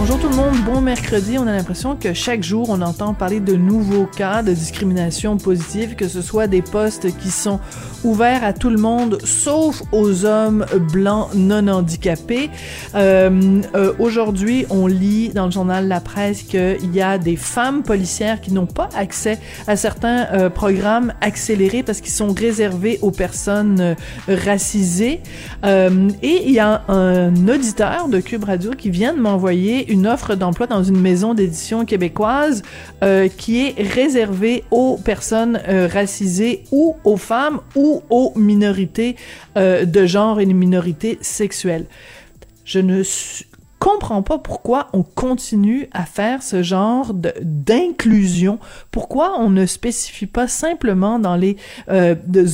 Bonjour tout le monde, bon mercredi. On a l'impression que chaque jour, on entend parler de nouveaux cas de discrimination positive, que ce soit des postes qui sont ouverts à tout le monde, sauf aux hommes blancs non handicapés. Euh, euh, Aujourd'hui, on lit dans le journal La Presse qu'il y a des femmes policières qui n'ont pas accès à certains euh, programmes accélérés parce qu'ils sont réservés aux personnes racisées. Et il y a un auditeur de Cube Radio qui vient de m'envoyer une offre d'emploi dans une maison d'édition québécoise euh, qui est réservée aux personnes euh, racisées ou aux femmes ou aux minorités euh, de genre et les minorités sexuelles. Je ne comprends pas pourquoi on continue à faire ce genre d'inclusion. Pourquoi on ne spécifie pas simplement dans les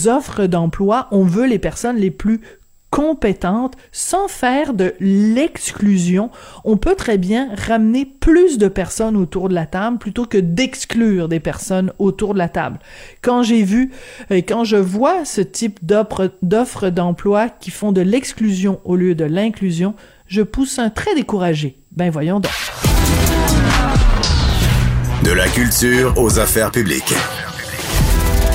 offres d'emploi, on veut les personnes les plus compétentes sans faire de l'exclusion. On peut très bien ramener plus de personnes autour de la table plutôt que d'exclure des personnes autour de la table. Quand j'ai vu, euh, quand je vois ce type d'offres d'emploi qui font de l'exclusion au lieu de l'inclusion, je pousse un trait découragé. Ben voyons donc. De la culture aux affaires publiques.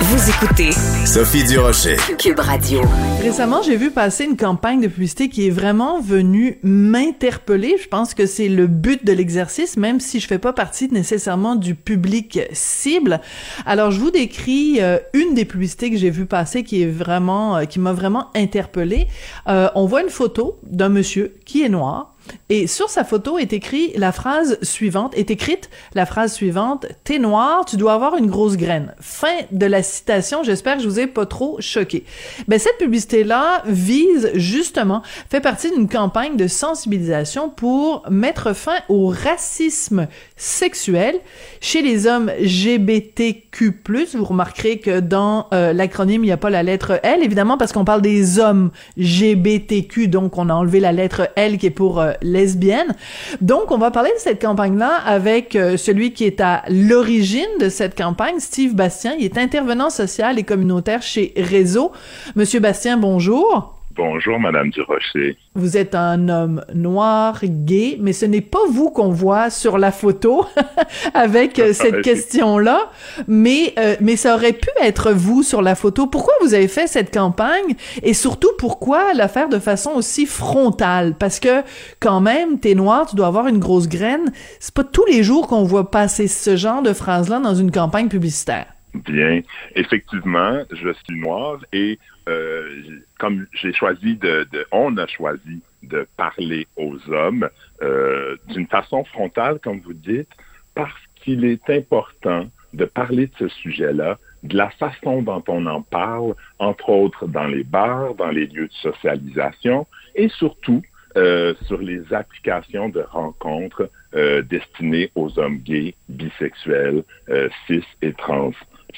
Vous écoutez Sophie Durocher. Cube Radio. Récemment, j'ai vu passer une campagne de publicité qui est vraiment venue m'interpeller. Je pense que c'est le but de l'exercice, même si je fais pas partie nécessairement du public cible. Alors, je vous décris euh, une des publicités que j'ai vu passer qui est vraiment, euh, qui m'a vraiment interpellée. Euh, on voit une photo d'un monsieur qui est noir. Et sur sa photo est écrit la phrase suivante, est écrite la phrase suivante, t'es noir, tu dois avoir une grosse graine. Fin de la citation, j'espère que je vous ai pas trop choqué. Ben, cette publicité-là vise justement, fait partie d'une campagne de sensibilisation pour mettre fin au racisme sexuel chez les hommes LGBTQ+. Vous remarquerez que dans euh, l'acronyme, il n'y a pas la lettre L, évidemment, parce qu'on parle des hommes GBTQ, donc on a enlevé la lettre L qui est pour euh, lesbienne. Donc, on va parler de cette campagne-là avec euh, celui qui est à l'origine de cette campagne, Steve Bastien. Il est intervenant social et communautaire chez Réseau. Monsieur Bastien, bonjour. Bonjour, Madame Durocher. Vous êtes un homme noir, gay, mais ce n'est pas vous qu'on voit sur la photo avec euh, cette question-là, mais euh, mais ça aurait pu être vous sur la photo. Pourquoi vous avez fait cette campagne? Et surtout pourquoi la faire de façon aussi frontale? Parce que quand même, t'es noir, tu dois avoir une grosse graine. C'est pas tous les jours qu'on voit passer ce genre de phrase-là dans une campagne publicitaire. Bien. Effectivement, je suis noir et euh, comme j'ai choisi de, de- on a choisi de parler aux hommes euh, d'une façon frontale, comme vous dites, parce qu'il est important de parler de ce sujet-là, de la façon dont on en parle, entre autres dans les bars, dans les lieux de socialisation, et surtout euh, sur les applications de rencontres euh, destinées aux hommes gays, bisexuels, euh, cis et trans.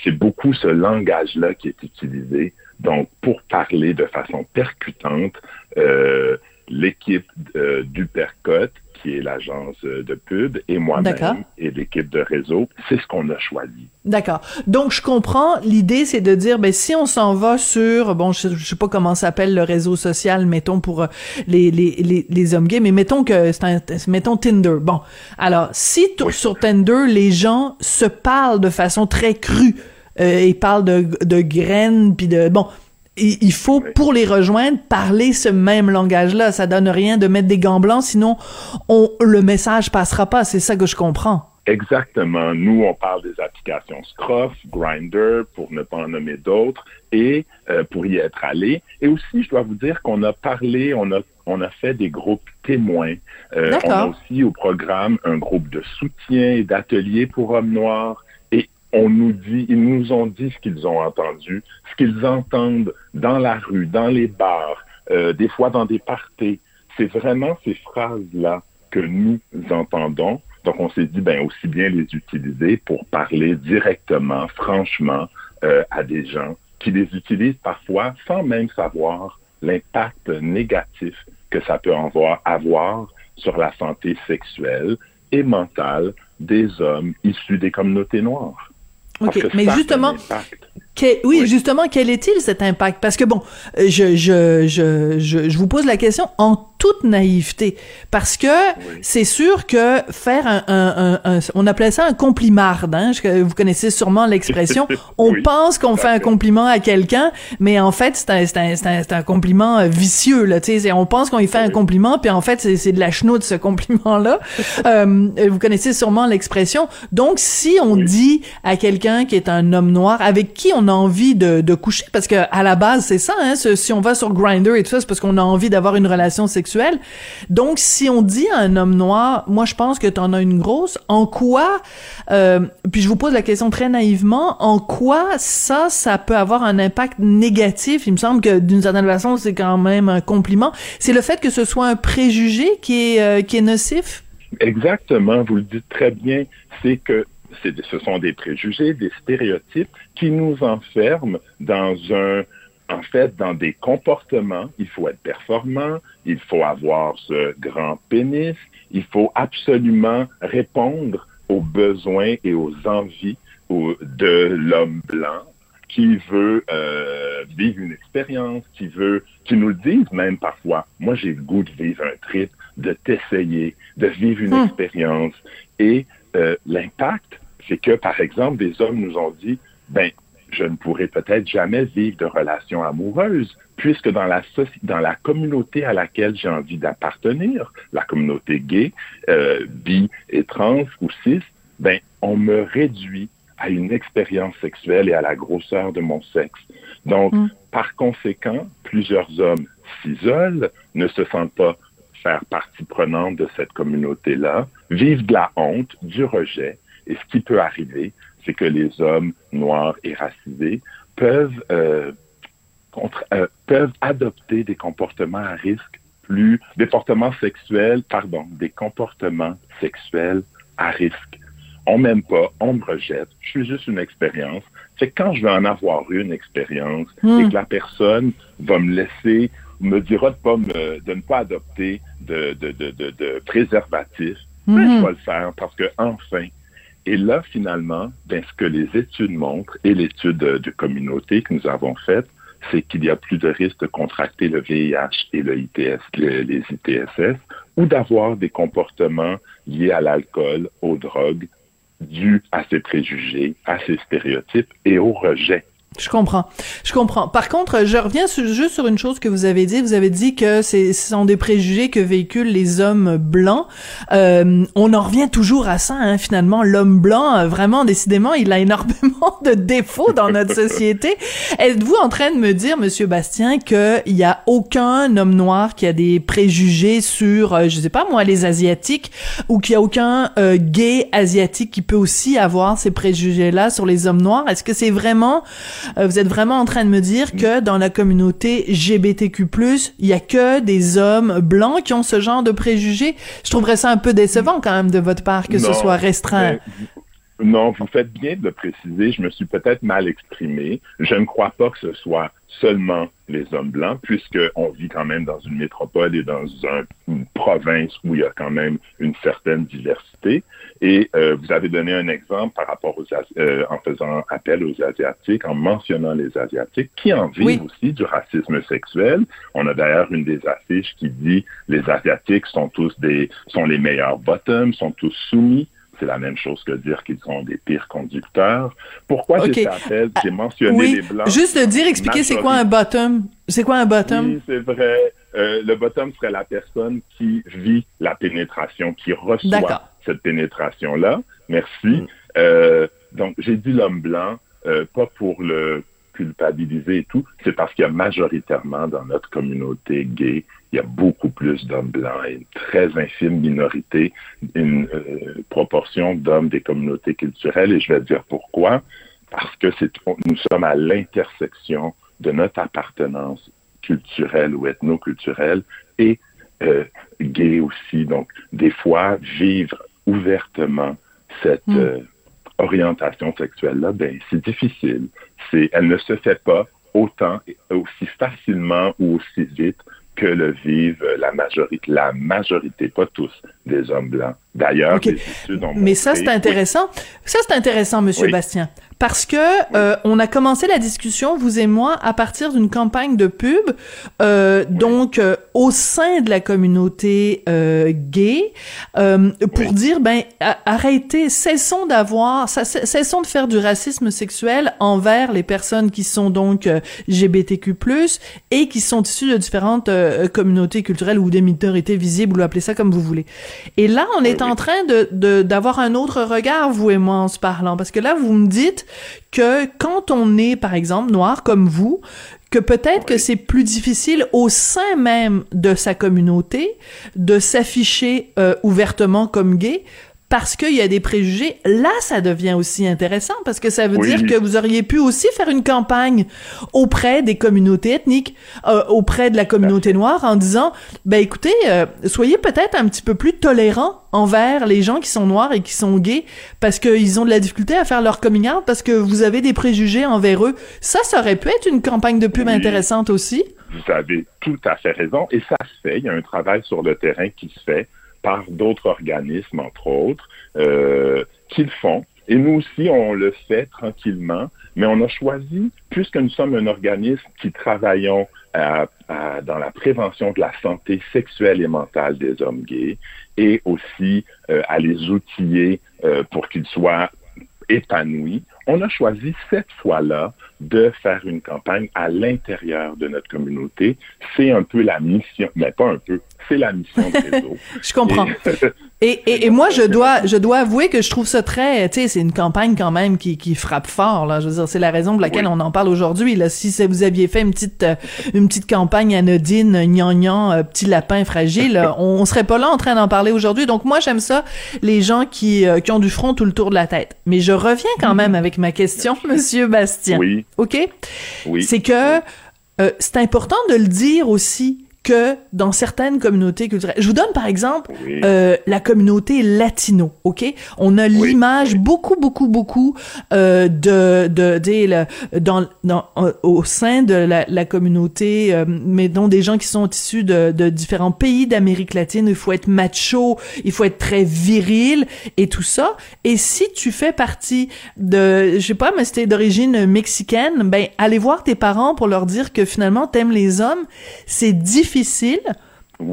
C'est beaucoup ce langage-là qui est utilisé. Donc, pour parler de façon percutante, euh, l'équipe euh, du Percote, qui est l'agence euh, de pub, et moi-même et l'équipe de réseau, c'est ce qu'on a choisi. D'accord. Donc je comprends. L'idée c'est de dire, ben si on s'en va sur, bon, je, je sais pas comment s'appelle le réseau social, mettons pour euh, les les les, les hommes gays, mais mettons que c'est un, mettons Tinder. Bon, alors si sur Tinder les gens se parlent de façon très crue euh, et parlent de de graines puis de bon. Il il faut, Oui. pour les rejoindre, parler ce même langage-là. Ça donne rien de mettre des gants blancs, sinon on, le message passera pas. C'est ça que je comprends. Exactement. Nous, on parle des applications Scruff, Grinder, pour ne pas en nommer d'autres, et euh, pour y être allé. Et aussi, je dois vous dire qu'on a parlé, on a, on a fait des groupes témoins. Euh, on a aussi au programme un groupe de soutien et d'ateliers pour hommes noirs. On nous dit, ils nous ont dit ce qu'ils ont entendu, ce qu'ils entendent dans la rue, dans les bars, euh, des fois dans des parties. C'est vraiment ces phrases-là que nous entendons. Donc, on s'est dit, ben, aussi bien les utiliser pour parler directement, franchement, euh, à des gens qui les utilisent parfois sans même savoir l'impact négatif que ça peut avoir sur la santé sexuelle et mentale des hommes issus des communautés noires. OK, mais justement, oui, justement, quel est-il cet impact? Parce que bon, je, je, je, je, je vous pose la question en toute naïveté, parce que c'est sûr que faire un, un, un, on appelait ça un complimarde, hein, vous connaissez sûrement l'expression, on pense qu'on fait un compliment à quelqu'un, mais en fait, c'est un, un, un, un, compliment euh, vicieux, là, tu sais, on pense qu'on y fait un compliment, puis en fait, c'est de la chenoute, ce compliment-là. euh, vous connaissez sûrement l'expression. Donc, si on dit à quelqu'un qui est un homme noir, avec qui on a envie de, coucher, parce que à la base, c'est ça, hein, si on va sur Grindr et tout ça, c'est parce qu'on a envie d'avoir une relation sexuelle donc, si on dit à un homme noir, moi, je pense que tu en as une grosse, en quoi, euh, puis je vous pose la question très naïvement, en quoi ça, ça peut avoir un impact négatif? Il me semble que d'une certaine façon, c'est quand même un compliment. C'est le fait que ce soit un préjugé qui est, euh, qui est nocif? Exactement, vous le dites très bien. C'est que ce sont des préjugés, des stéréotypes qui nous enferment dans un, en fait, dans des comportements, il faut être performant, il faut avoir ce grand pénis, il faut absolument répondre aux besoins et aux envies de l'homme blanc qui veut euh, vivre une expérience, qui veut, qui nous le disent même parfois. Moi, j'ai le goût de vivre un trip, de t'essayer, de vivre une hmm. expérience. Et euh, l'impact, c'est que, par exemple, des hommes nous ont dit, ben, je ne pourrai peut-être jamais vivre de relations amoureuses, puisque dans la, dans la communauté à laquelle j'ai envie d'appartenir, la communauté gay, euh, bi et trans ou cis, ben, on me réduit à une expérience sexuelle et à la grosseur de mon sexe. Donc, mm. par conséquent, plusieurs hommes s'isolent, ne se sentent pas faire partie prenante de cette communauté-là, vivent de la honte, du rejet, et ce qui peut arriver, c'est que les hommes noirs et racisés peuvent, euh, contre, euh, peuvent adopter des comportements à risque plus, des comportements sexuels, pardon, des comportements sexuels à risque. On m'aime pas, on me rejette, je suis juste une expérience. C'est quand je vais en avoir une expérience hmm. et que la personne va me laisser, me dira de, pas me, de ne pas adopter de, de, de, de, préservatif, ben, je vais le faire parce que enfin, et là, finalement, ben, ce que les études montrent et l'étude de, communauté que nous avons faite, c'est qu'il y a plus de risque de contracter le VIH et le ITS, les ITSS, ou d'avoir des comportements liés à l'alcool, aux drogues, dus à ces préjugés, à ces stéréotypes et au rejet je comprends. Je comprends. Par contre, je reviens juste sur une chose que vous avez dit. Vous avez dit que ce sont des préjugés que véhiculent les hommes blancs. Euh, on en revient toujours à ça, hein, finalement. L'homme blanc, euh, vraiment, décidément, il a énormément de défauts dans notre société. Êtes-vous en train de me dire, Monsieur Bastien, qu'il y a aucun homme noir qui a des préjugés sur, euh, je sais pas moi, les asiatiques, ou qu'il y a aucun euh, gay asiatique qui peut aussi avoir ces préjugés-là sur les hommes noirs? Est-ce que c'est vraiment euh, vous êtes vraiment en train de me dire que dans la communauté GBTQ+, il y a que des hommes blancs qui ont ce genre de préjugés. Je trouverais ça un peu décevant quand même de votre part que ce soit restreint. non, vous faites bien de le préciser. Je me suis peut-être mal exprimé. Je ne crois pas que ce soit seulement les hommes blancs, puisqu'on vit quand même dans une métropole et dans une province où il y a quand même une certaine diversité. Et euh, vous avez donné un exemple par rapport aux euh, en faisant appel aux Asiatiques, en mentionnant les Asiatiques, qui en vivent aussi du racisme sexuel. On a d'ailleurs une des affiches qui dit les Asiatiques sont tous des sont les meilleurs bottoms, sont tous soumis c'est la même chose que dire qu'ils sont des pires conducteurs. Pourquoi j'ai fait appel? J'ai mentionné les Blancs? Juste de dire, expliquer c'est quoi un bottom. C'est quoi un bottom? Oui, c'est vrai. Euh, le bottom serait la personne qui vit la pénétration, qui reçoit cette pénétration-là. Merci. Mm. Euh, donc, j'ai dit l'homme blanc, euh, pas pour le culpabiliser et tout, c'est parce qu'il y a majoritairement dans notre communauté gay il y a beaucoup plus d'hommes blancs et une très infime minorité, une euh, proportion d'hommes des communautés culturelles. Et je vais dire pourquoi. Parce que c'est, nous sommes à l'intersection de notre appartenance culturelle ou ethno-culturelle et euh, gay aussi. Donc, des fois, vivre ouvertement cette hmm. euh, orientation sexuelle-là, ben, c'est difficile. C'est, elle ne se fait pas autant, aussi facilement ou aussi vite que le vivent la majorité, la majorité, pas tous, des hommes blancs. D'ailleurs, okay. Mais ça, c'est intéressant. Ça, c'est intéressant, Monsieur oui. Bastien parce que euh, on a commencé la discussion vous et moi à partir d'une campagne de pub euh, donc euh, au sein de la communauté euh, gay euh, pour dire ben arrêtez cessons d'avoir cessons de faire du racisme sexuel envers les personnes qui sont donc LGBTQ+ et qui sont issues de différentes communautés culturelles ou des minorités visibles ou appelez ça comme vous voulez. Et là on est. en train de d'avoir un autre regard vous et moi en se parlant parce que là vous me dites que quand on est, par exemple, noir comme vous, que peut-être oui. que c'est plus difficile au sein même de sa communauté de s'afficher euh, ouvertement comme gay parce qu'il y a des préjugés, là, ça devient aussi intéressant parce que ça veut oui. dire que vous auriez pu aussi faire une campagne auprès des communautés ethniques, euh, auprès de la communauté noire en disant, ben écoutez, euh, soyez peut-être un petit peu plus tolérants envers les gens qui sont noirs et qui sont gays parce qu'ils ont de la difficulté à faire leur coming out parce que vous avez des préjugés envers eux. Ça, ça aurait pu être une campagne de pub oui. intéressante aussi. Vous avez tout à fait raison et ça se fait. Il y a un travail sur le terrain qui se fait par d'autres organismes, entre autres, euh, qui le font. Et nous aussi, on le fait tranquillement, mais on a choisi, puisque nous sommes un organisme qui travaillons à, à, dans la prévention de la santé sexuelle et mentale des hommes gays, et aussi euh, à les outiller euh, pour qu'ils soient épanouis, on a choisi cette fois-là de faire une campagne à l'intérieur de notre communauté. C'est un peu la mission, mais pas un peu, c'est la mission de réseau. je comprends. Et, et, et, moi, je dois, je dois avouer que je trouve ça très, tu sais, c'est une campagne quand même qui, qui frappe fort, là. Je veux dire, c'est la raison pour laquelle oui. on en parle aujourd'hui, là. Si vous aviez fait une petite, une petite campagne anodine, gnangnan, euh, petit lapin fragile, on, on serait pas là en train d'en parler aujourd'hui. Donc moi, j'aime ça, les gens qui, euh, qui ont du front tout le tour de la tête. Mais je reviens quand même avec ma question, Monsieur Bastien. Oui. OK? Oui. C'est que, euh, c'est important de le dire aussi que dans certaines communautés culturelles. Je vous donne par exemple oui. euh, la communauté latino, ok? On a oui. l'image beaucoup, beaucoup, beaucoup euh, de, de, de, dans, dans au sein de la, la communauté, euh, mais dont des gens qui sont issus de, de différents pays d'Amérique latine. Il faut être macho, il faut être très viril et tout ça. Et si tu fais partie de, je sais pas, mais c'était d'origine mexicaine, ben allez voir tes parents pour leur dire que finalement t'aimes les hommes. C'est difficile difficile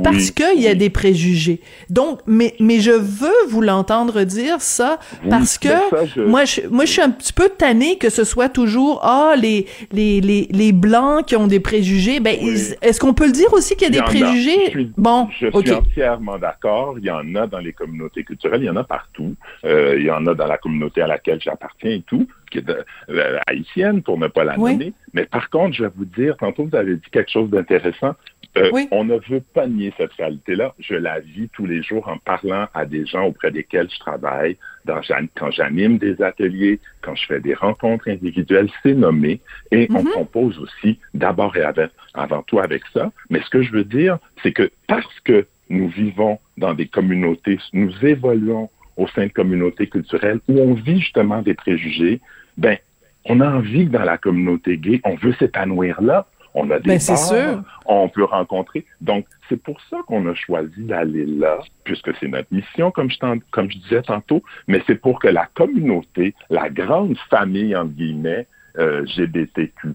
parce oui, qu'il y a oui. des préjugés. Donc, mais, mais je veux vous l'entendre dire ça parce que ça, je... moi, je, moi, je suis un petit peu tannée que ce soit toujours, ah, les, les, les, les Blancs qui ont des préjugés. Ben, est-ce qu'on peut le dire aussi qu'il y a des préjugés? Je suis, bon, je suis entièrement d'accord. Il y en a dans les communautés culturelles, il y en a partout. Euh, il y en a dans la communauté à laquelle j'appartiens et tout qui est de, euh, haïtienne, pour ne pas la oui. nommer. Mais par contre, je vais vous dire, tantôt vous avez dit quelque chose d'intéressant. Euh, oui. On ne veut pas nier cette réalité-là. Je la vis tous les jours en parlant à des gens auprès desquels je travaille, dans, quand j'anime des ateliers, quand je fais des rencontres individuelles, c'est nommé. Et mm -hmm. on Mm-hmm. compose aussi d'abord et avec, avant tout avec ça. Mais ce que je veux dire, c'est que parce que nous vivons dans des communautés, nous évoluons au sein de communautés culturelles où on vit justement des préjugés, ben, on a envie que dans la communauté gay, on veut s'épanouir là. On a des ben, sûr. on peut rencontrer. Donc, c'est pour ça qu'on a choisi d'aller là, puisque c'est notre mission, comme je, comme je disais tantôt, mais c'est pour que la communauté, la grande famille, entre guillemets, euh, GBTQ+,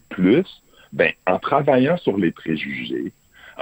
ben, en travaillant sur les préjugés,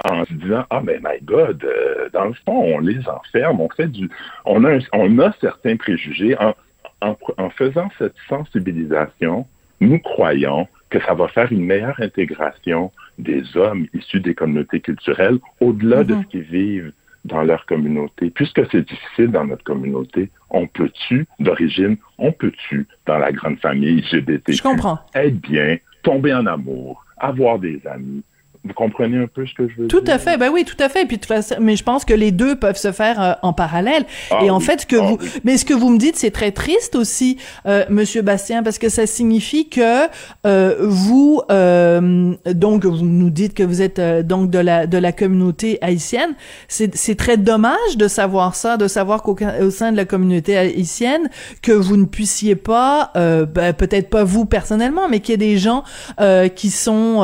en se disant ah mais my God euh, dans le fond on les enferme on fait du on a un, on a certains préjugés en, en, en faisant cette sensibilisation nous croyons que ça va faire une meilleure intégration des hommes issus des communautés culturelles au-delà mm -hmm. de ce qu'ils vivent dans leur communauté. Puisque c'est difficile dans notre communauté, on peut-tu, d'origine, on peut-tu, dans la grande famille LGBT, Je comprends. être bien, tomber en amour, avoir des amis, vous comprenez un peu ce que je veux tout dire? Tout à fait, ben oui, tout à fait. Puis de façon, mais je pense que les deux peuvent se faire euh, en parallèle. Ah, Et en oui. fait, ce que ah, vous, oui. mais ce que vous me dites, c'est très triste aussi, euh, Monsieur Bastien, parce que ça signifie que euh, vous, euh, donc vous nous dites que vous êtes euh, donc de la de la communauté haïtienne. C'est c'est très dommage de savoir ça, de savoir qu'au au sein de la communauté haïtienne que vous ne puissiez pas, euh, ben, peut-être pas vous personnellement, mais qu'il y ait des gens euh, qui sont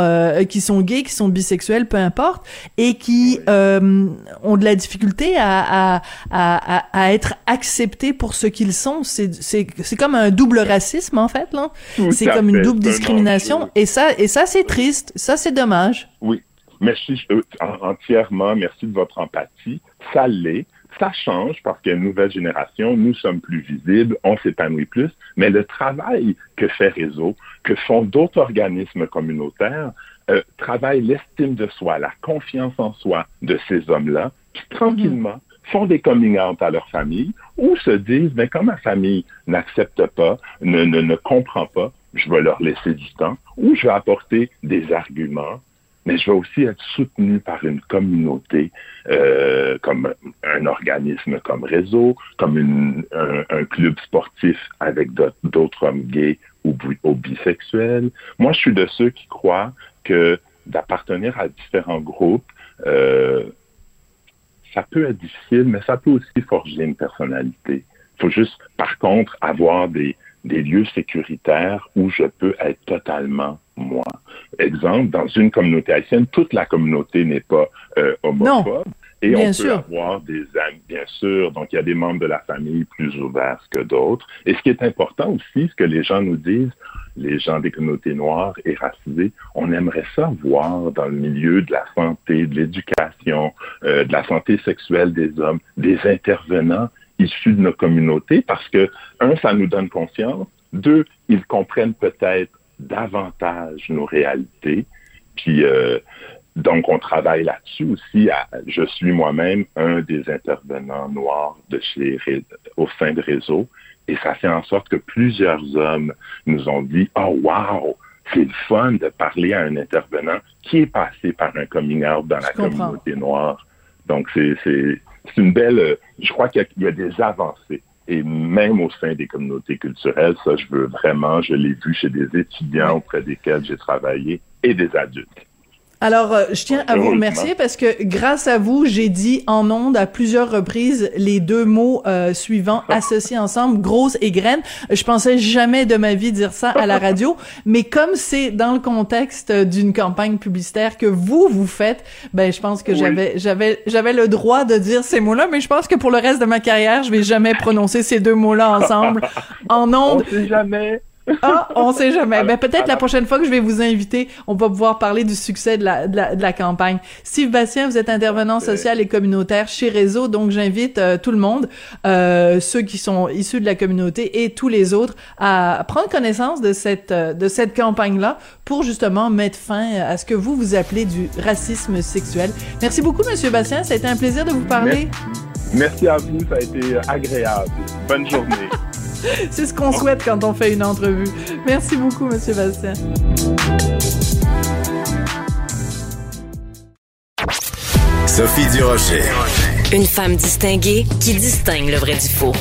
qui sont gays, qui sont bisexuels, peu importe, et qui euh, ont de la difficulté à, à, à, à être acceptés pour ce qu'ils sont. C'est, comme un double racisme, en fait, là. C'est comme une double discrimination. Et ça, et ça, c'est triste. Ça, c'est dommage. Oui. Merci euh, entièrement. Merci de votre empathie. Ça l'est. Ça change parce qu'il y a une nouvelle génération, nous sommes plus visibles, on s'épanouit plus, mais le travail que fait Réseau, que font d'autres organismes communautaires, euh, travaille l'estime de soi, la confiance en soi de ces hommes-là, qui tranquillement font des coming out à leur famille ou se disent, mais quand ma famille n'accepte pas, ne, ne, ne comprend pas, je vais leur laisser du temps ou je vais apporter des arguments mais je vais aussi être soutenu par une communauté, euh, comme un organisme comme Réseau, comme une, un, un, club sportif avec d'autres hommes gays ou, ou, bisexuels. Moi, je suis de ceux qui croient que d'appartenir à différents groupes, euh, ça peut être difficile, mais ça peut aussi forger une personnalité. Il faut juste, par contre, avoir des, des lieux sécuritaires où je peux être totalement moi. Exemple, dans une communauté haïtienne, toute la communauté n'est pas euh, homophobe. Et bien on sûr. peut avoir des amis, bien sûr. Donc, il y a des membres de la famille plus ouverts que d'autres. Et ce qui est important aussi, ce que les gens nous disent, les gens des communautés noires et racisées, on aimerait ça voir dans le milieu de la santé, de l'éducation, euh, de la santé sexuelle des hommes, des intervenants issus de nos communautés parce que, un, ça nous donne confiance. Deux, ils comprennent peut-être davantage nos réalités. Puis, euh, donc, on travaille là-dessus aussi. À, je suis moi-même un des intervenants noirs de chez, au sein de Réseau. Et ça fait en sorte que plusieurs hommes nous ont dit, oh, wow, c'est le fun de parler à un intervenant qui est passé par un coming out dans Je la comprends. communauté noire. Donc, c'est une belle, je crois qu'il y, y, a des avancées. Et même au sein des communautés culturelles, ça, je veux vraiment, je l'ai vu chez des étudiants auprès desquels j'ai travaillé et des adultes. Alors, euh, je tiens à vous remercier parce que grâce à vous, j'ai dit en ondes à plusieurs reprises les deux mots euh, suivants associés ensemble, grosse et graine. Je pensais jamais de ma vie dire ça à la radio, mais comme c'est dans le contexte d'une campagne publicitaire que vous vous faites, ben je pense que Oui. j'avais j'avais j'avais le droit de dire ces mots-là, mais je pense que pour le reste de ma carrière, je vais jamais prononcer ces deux mots-là ensemble en On ondes. sait jamais. Ah, on sait jamais. Alors- Ben, peut-être la prochaine fois que je vais vous inviter, on va pouvoir parler du succès de la, de la, de la campagne. Steve Bastien, vous êtes intervenant social et communautaire chez Réseau, donc j'invite euh, tout le monde, euh, ceux qui sont issus de la communauté et tous les autres, à prendre connaissance de cette, euh, de cette campagne-là pour justement mettre fin à ce que vous, vous appelez du racisme sexuel. Merci beaucoup, Monsieur Bastien. Ça a été un plaisir de vous parler. Merci à vous, ça a été agréable. Bonne journée. C'est ce qu'on souhaite quand on fait une entrevue. Merci beaucoup, Monsieur Bastien. Sophie Durocher. Une femme distinguée qui distingue le vrai du faux.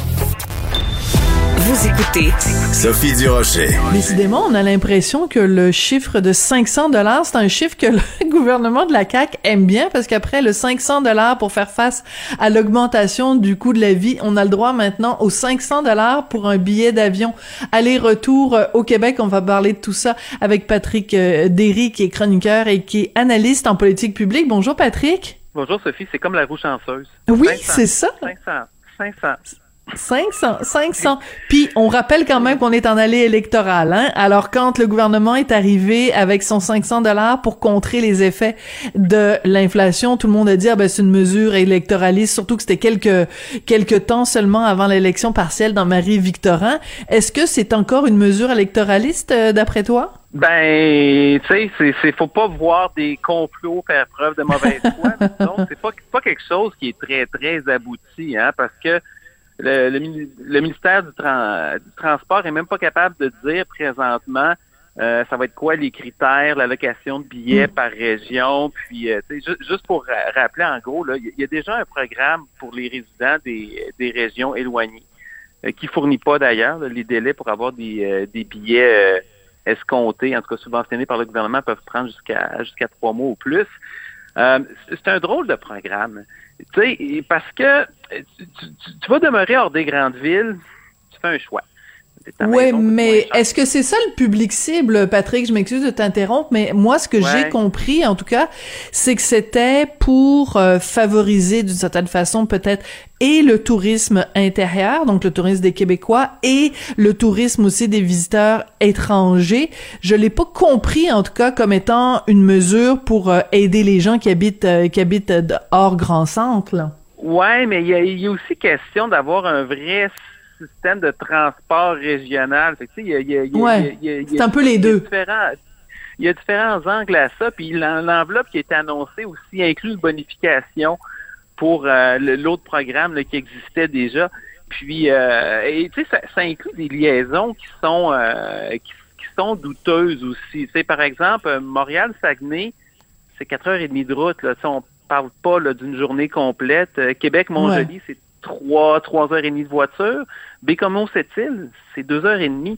Vous écoutez Sophie Durocher. Décidément, on a l'impression que le chiffre de 500 dollars, c'est un chiffre que le gouvernement de la CAQ aime bien parce qu'après le 500 dollars pour faire face à l'augmentation du coût de la vie, on a le droit maintenant aux 500 dollars pour un billet d'avion aller-retour euh, au Québec. On va parler de tout ça avec Patrick euh, Derry qui est chroniqueur et qui est analyste en politique publique. Bonjour Patrick. Bonjour Sophie, c'est comme la roue chanceuse. Oui, 500. c'est ça. 500. 500. 500, 500. Puis on rappelle quand même qu'on est en allée électorale. Hein? Alors quand le gouvernement est arrivé avec son 500 dollars pour contrer les effets de l'inflation, tout le monde a dit ah ben c'est une mesure électoraliste, surtout que c'était quelques quelques temps seulement avant l'élection partielle dans Marie-Victorin. Est-ce que c'est encore une mesure électoraliste euh, d'après toi? Ben, tu sais, c'est, c'est, faut pas voir des complots faire preuve de mauvaise foi. Donc, c'est pas, pas quelque chose qui est très, très abouti, hein, parce que le, le, mini- le ministère du, Tran- du Transport est même pas capable de dire présentement euh, ça va être quoi les critères, l'allocation de billets par région, puis euh, ju- juste pour ra- rappeler en gros, il y, a- il y a déjà un programme pour les résidents des, des régions éloignées, euh, qui fournit pas d'ailleurs les délais pour avoir des, euh, des billets euh, escomptés, en tout cas subventionnés par le gouvernement, peuvent prendre jusqu'à jusqu'à trois mois ou plus. Euh, c'est un drôle de programme. Tu sais, parce que tu- tu vas demeurer hors des grandes villes, tu fais un choix. Oui, mais est-ce que c'est ça le public cible, Patrick? Je m'excuse de t'interrompre, mais moi, ce que j'ai compris, en tout cas, c'est que c'était pour euh, favoriser d'une certaine façon peut-être et le tourisme intérieur, donc le tourisme des Québécois, et le tourisme aussi des visiteurs étrangers. Je l'ai pas compris, en tout cas, comme étant une mesure pour euh, aider les gens qui habitent, euh, qui habitent hors grand centre. Là. Ouais, mais il y, a, aussi question d'avoir un vrai système de transport régional. c'est un peu les deux. Il y a différents angles à ça, puis l'enveloppe qui a été annoncée aussi inclut une bonification pour euh, l'autre programme qui existait déjà. Puis, euh, tu sais, ça, inclut des liaisons qui sont euh, qui, sont douteuses aussi. Tu par exemple, Montréal-Saguenay, c'est quatre heures et demie de route. Là. on parle pas d'une journée complète. Québec-Montjoly, c'est trois, trois heures et demie de voiture. Bécomo, cette île, c'est deux heures et demie.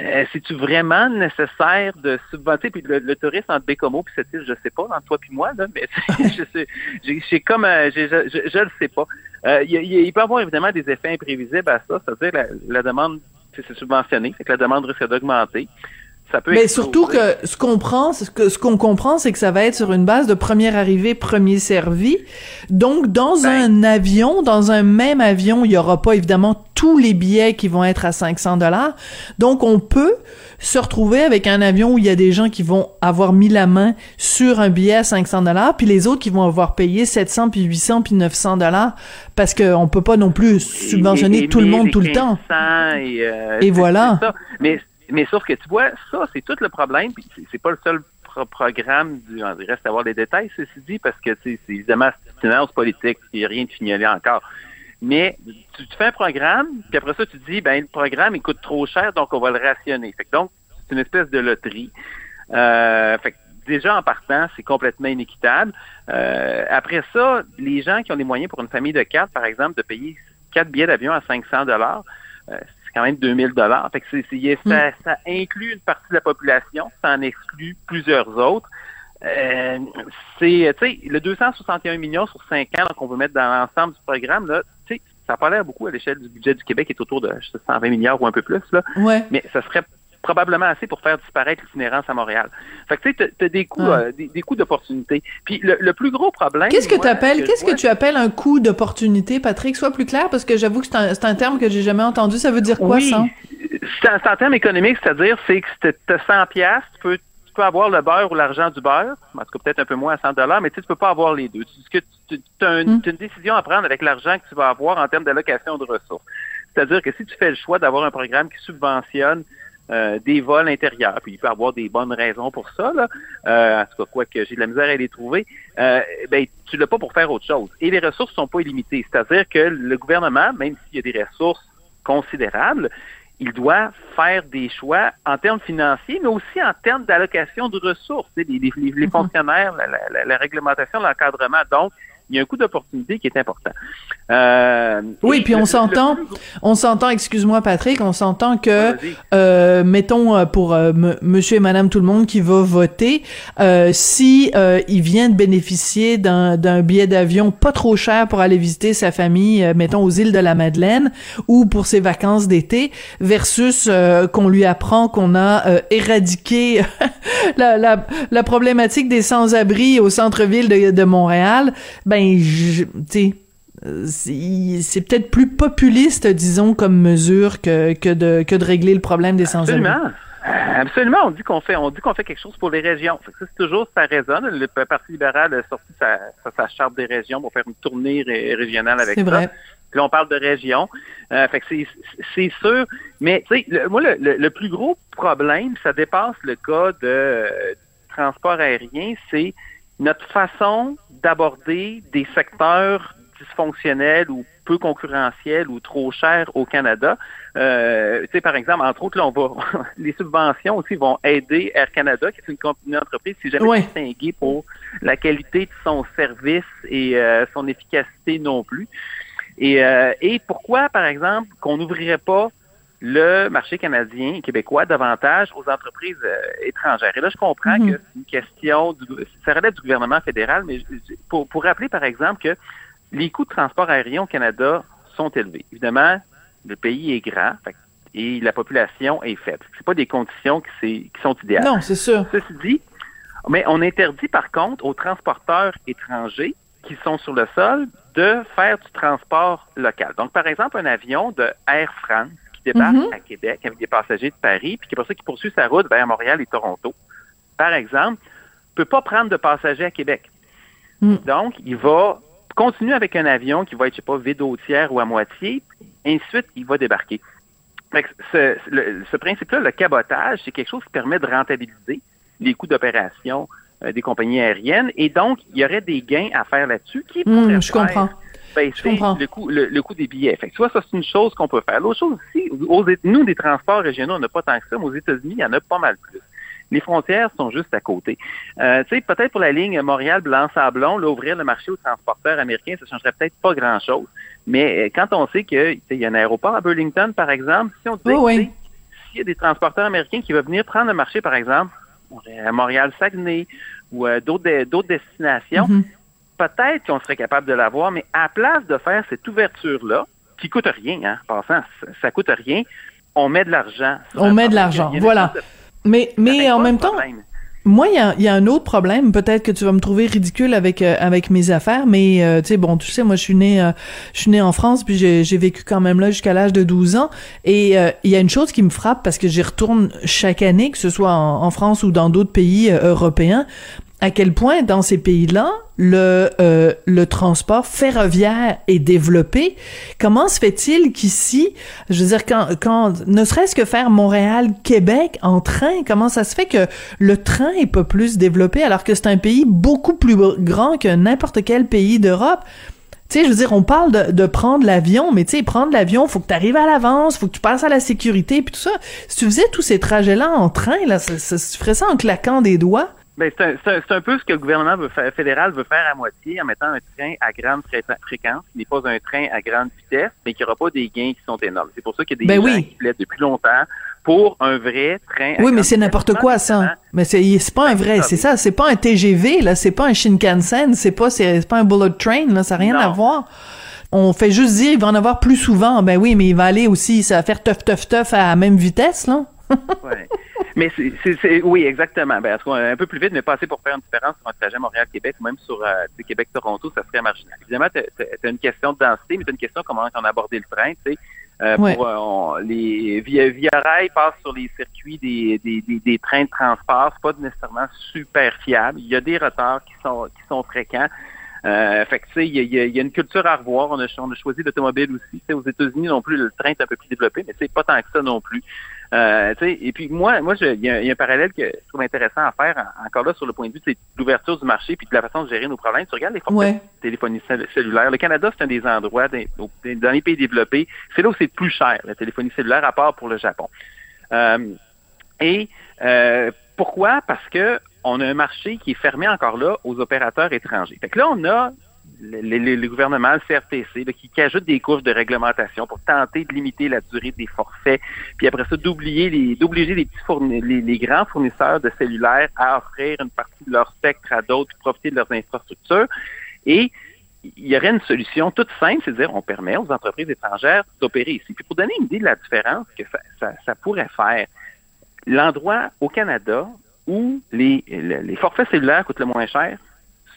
Euh, C'est-tu vraiment nécessaire de subventionner? Puis le, tourisme entre Bécomo et cette île, je sais pas, entre toi puis moi, là, mais je sais, j'ai comme, euh, je, je, le sais pas. Euh, il, peut y avoir évidemment des effets imprévisibles à ça, c'est-à-dire la, la demande, c'est subventionné, c'est que la demande risque d'augmenter. Mais surtout que ce qu'on prend, ce que ce qu'on comprend, c'est que ça va être sur une base de première arrivée, premier servi. Donc, dans ben. un avion, dans un même avion, il y aura pas évidemment tous les billets qui vont être à 500 dollars. Donc, on peut se retrouver avec un avion où il y a des gens qui vont avoir mis la main sur un billet à 500 dollars, puis les autres qui vont avoir payé 700 puis 800 puis 900 dollars parce qu'on peut pas non plus subventionner tout le monde tout le temps. Et, euh, et voilà. Mais mais sauf que tu vois, ça, c'est tout le problème. Puis c'est pas le seul programme du. On reste à voir les détails, ceci dit, parce que c'est évidemment une annonce politique, il n'y a rien de fignolé encore. Mais tu, fais un programme, puis après ça, tu dis, ben le programme, il coûte trop cher, donc on va le rationner. Fait que donc, c'est une espèce de loterie. Euh, fait que déjà en partant, c'est complètement inéquitable. Euh, après ça, les gens qui ont des moyens pour une famille de quatre, par exemple, de payer quatre billets d'avion à 500 dollars, euh, quand même 2000 dollars. Fait que c'est, ça, mm. ça, inclut une partie de la population, ça en exclut plusieurs autres. Euh, c'est, tu sais, le 261 millions sur 5 ans qu'on veut mettre dans l'ensemble du programme, là, tu sais, ça n'a pas l'air beaucoup à l'échelle du budget du Québec, qui est autour de 120 milliards ou un peu plus, là. Ouais. Mais ça serait probablement assez pour faire disparaître l'itinérance à Montréal. Fait que tu sais, t'as des coûts, euh, des, coûts d'opportunité. Puis le, plus gros problème. Qu'est-ce que tu appelles, qu'est-ce que tu appelles un coût d'opportunité, Patrick? Sois plus clair parce que j'avoue que c'est un, un, terme que j'ai jamais entendu. Ça veut dire quoi, ça? C'est un, un, terme économique, c'est-à-dire, c'est que tu as 100 piastres, tu peux tu peux avoir le beurre ou l'argent du beurre, en tout cas peut-être un peu moins à 100 dollars, mais tu ne peux pas avoir les deux. Tu, tu, tu as, une, hmm. une décision à prendre avec l'argent que tu vas avoir en termes d'allocation de ressources. C'est-à-dire que si tu fais le choix d'avoir un programme qui subventionne euh, des vols intérieurs. Puis il peut y avoir des bonnes raisons pour ça. Là. Euh, en tout cas, quoi que j'ai de la misère à les trouver. Euh, ben, tu l'as pas pour faire autre chose. Et les ressources sont pas illimitées. C'est-à-dire que le gouvernement, même s'il y a des ressources considérables, il doit faire des choix en termes financiers, mais aussi en termes d'allocation de ressources. Les, les, les mm-hmm. fonctionnaires, la, la, la réglementation, l'encadrement. Donc, il y a un coût d'opportunité qui est important. Euh, oui, puis on s'entend, on s'entend, excuse-moi Patrick, on s'entend que, euh, mettons euh, pour euh, Monsieur et Madame tout le monde qui va voter, euh, si euh, il vient de bénéficier d'un d'un billet d'avion pas trop cher pour aller visiter sa famille, mettons aux îles de la Madeleine ou pour ses vacances d'été, versus qu'on lui apprend qu'on a éradiqué la, la, la problématique des sans-abri au centre-ville de, de Montréal. Ben, ben, tu euh, c'est peut-être plus populiste, disons, comme mesure que, que, de, que de régler le problème des sans-abri. Absolument. Euh, absolument, on dit qu'on fait, on dit qu'on fait quelque chose pour les régions. C'est toujours ça résonne. Le Parti libéral a sorti sa, sa, charte des régions pour faire une tournée régionale avec ça. Vrai. Puis là, on parle de région. Euh, fait que c'est sûr. Mais tu sais, moi, le, le, plus gros problème, ça dépasse le cas de transport aérien, c'est notre façon d'aborder des secteurs dysfonctionnels ou peu concurrentiels ou trop chers au Canada. Euh, tu sais, par exemple, entre autres, là, on va les subventions aussi vont aider Air Canada, qui est une, une entreprise n'est jamais distinguée pour la qualité de son service et euh, son efficacité non plus. Et, euh, et pourquoi, par exemple, qu'on n'ouvrirait pas le marché canadien et québécois davantage aux entreprises euh, étrangères. Et là, je comprends mhm. que c'est une question, du, ça relève du gouvernement fédéral, mais pour, pour rappeler, par exemple, que les coûts de transport aérien au Canada sont élevés. Évidemment, le pays est grand, et la population est faible. C'est pas des conditions qui, qui sont idéales. Non, c'est sûr. Ceci dit, mais on interdit par contre aux transporteurs étrangers qui sont sur le sol de faire du transport local. Donc, par exemple, un avion de Air France débarque Mhm. à Québec avec des passagers de Paris, puis qui pour ça qui poursuit sa route vers Montréal et Toronto, par exemple, peut pas prendre de passagers à Québec. Mm. Donc, il va continuer avec un avion qui va être, je sais pas, vide au tiers ou à moitié, et ensuite, il va débarquer. Fait que ce, ce principe-là, le cabotage, c'est quelque chose qui permet de rentabiliser les coûts d'opération euh, des compagnies aériennes, et donc, il y aurait des gains à faire là-dessus qui pourraient je faire comprends. Baisser le coût, le, le coût des billets. Fait que, tu vois, ça, c'est une chose qu'on peut faire. L'autre chose aussi, aux, nous, des transports régionaux, on n'a pas tant que ça, mais aux États-Unis, il y en a pas mal plus. Les frontières sont juste à côté. Euh, tu sais, peut-être pour la ligne Montréal-Blanc-Sablon, là, ouvrir le marché aux transporteurs américains, ça changerait peut-être pas grand-chose. Mais euh, quand on sait qu'il y a un aéroport à Burlington, par exemple, si on disait, Oh oui. s'il y a des transporteurs américains qui veulent venir prendre le marché, par exemple, à Montréal-Saguenay ou euh, d'autres destinations, Mhm. Peut-être qu'on serait capable de l'avoir, mais à place de faire cette ouverture-là, qui coûte rien, hein, en passant, ça, ça coûte rien, on met de l'argent. On met de l'argent, voilà. de- Mais, mais en même temps, problème. Moi, il y a, il y a un autre problème. Peut-être que tu vas me trouver ridicule avec euh, avec mes affaires, mais euh, tu sais, bon, tu sais, moi, je suis née, euh, je suis née en France, puis j'ai vécu quand même là jusqu'à l'âge de 12 ans. Et il y a une chose qui me frappe parce que j'y retourne chaque année, que ce soit en, en France ou dans d'autres pays européens, à quel point dans ces pays-là le euh, le transport ferroviaire est développé. Comment se fait-il qu'ici, je veux dire quand ne serait-ce que faire Montréal Québec en train, comment ça se fait que le train est pas plus développé alors que c'est un pays beaucoup plus grand que n'importe quel pays d'Europe? Tu sais, je veux dire, on parle de, prendre l'avion, mais tu sais, prendre l'avion, faut que tu arrives à l'avance, faut que tu passes à la sécurité, puis tout ça. Si tu faisais tous ces trajets-là en train, là, ça, ça- tu ferais ça en claquant des doigts? Ben, c'est un, peu ce que le gouvernement veut faire, fédéral veut faire à moitié en mettant un train à grande fré- fréquence, qui n'est pas un train à grande vitesse, mais qui n'aura pas des gains qui sont énormes. C'est pour ça qu'il y a des Ben gens oui. qui plaident depuis longtemps pour un vrai train. à Oui, mais c'est n'importe quoi, ça. Mais c'est c'est pas un vrai, c'est ça, c'est pas un TGV, là, c'est pas un Shinkansen, c'est pas, c'est c'est pas un bullet train, là, ça n'a rien Non. à voir. On fait juste dire, il va en avoir plus souvent. Ben oui, mais il va aller aussi, ça va faire teuf, teuf, teuf à la même vitesse, là. Ouais. Mais c'est, oui, exactement. Ben, un peu plus vite, mais pas assez pour faire une différence sur un trajet Montréal-Québec ou même sur euh, Québec-Toronto, ça serait marginal. Évidemment, tu as une question de densité, mais tu une question de comment on a abordé le train. Tu sais. Euh, Ouais. pour, euh, on- les via, via rail passe sur les circuits des, des, des, des trains de transport. C'est pas nécessairement super fiable. Il y a des retards qui sont qui sont fréquents. Euh, fait que, tu sais, il y y a- une culture à revoir. On a, on a choisi l'automobile aussi. Aux États-Unis non plus, le train est un peu plus développé, mais c'est pas tant que ça non plus. Euh, et puis moi, moi, il y, y a un parallèle que je trouve intéressant à faire, en- encore là, sur le point de vue de l'ouverture du marché puis de la façon de gérer nos problèmes. Tu regardes les forfaits Ouais. de téléphonie cell- cellulaire. Le Canada, c'est un des endroits des- au- dans les pays développés. C'est là où c'est plus cher, la téléphonie cellulaire, à part pour le Japon. Euh, et euh, pourquoi? Parce que on a un marché qui est fermé encore là aux opérateurs étrangers. Fait que là, on a le, gouvernement, le CRTC, qui, qui ajoute des couches de réglementation pour tenter de limiter la durée des forfaits, puis après ça, d'obliger les, d'obliger les petits fourni- les, grands fournisseurs de cellulaires à offrir une partie de leur spectre à d'autres, profiter de leurs infrastructures. Et il y aurait une solution toute simple, c'est de dire on permet aux entreprises étrangères d'opérer ici. Puis pour donner une idée de la différence que ça, pourrait faire, l'endroit au Canada où les, le- les forfaits cellulaires coûtent le moins cher,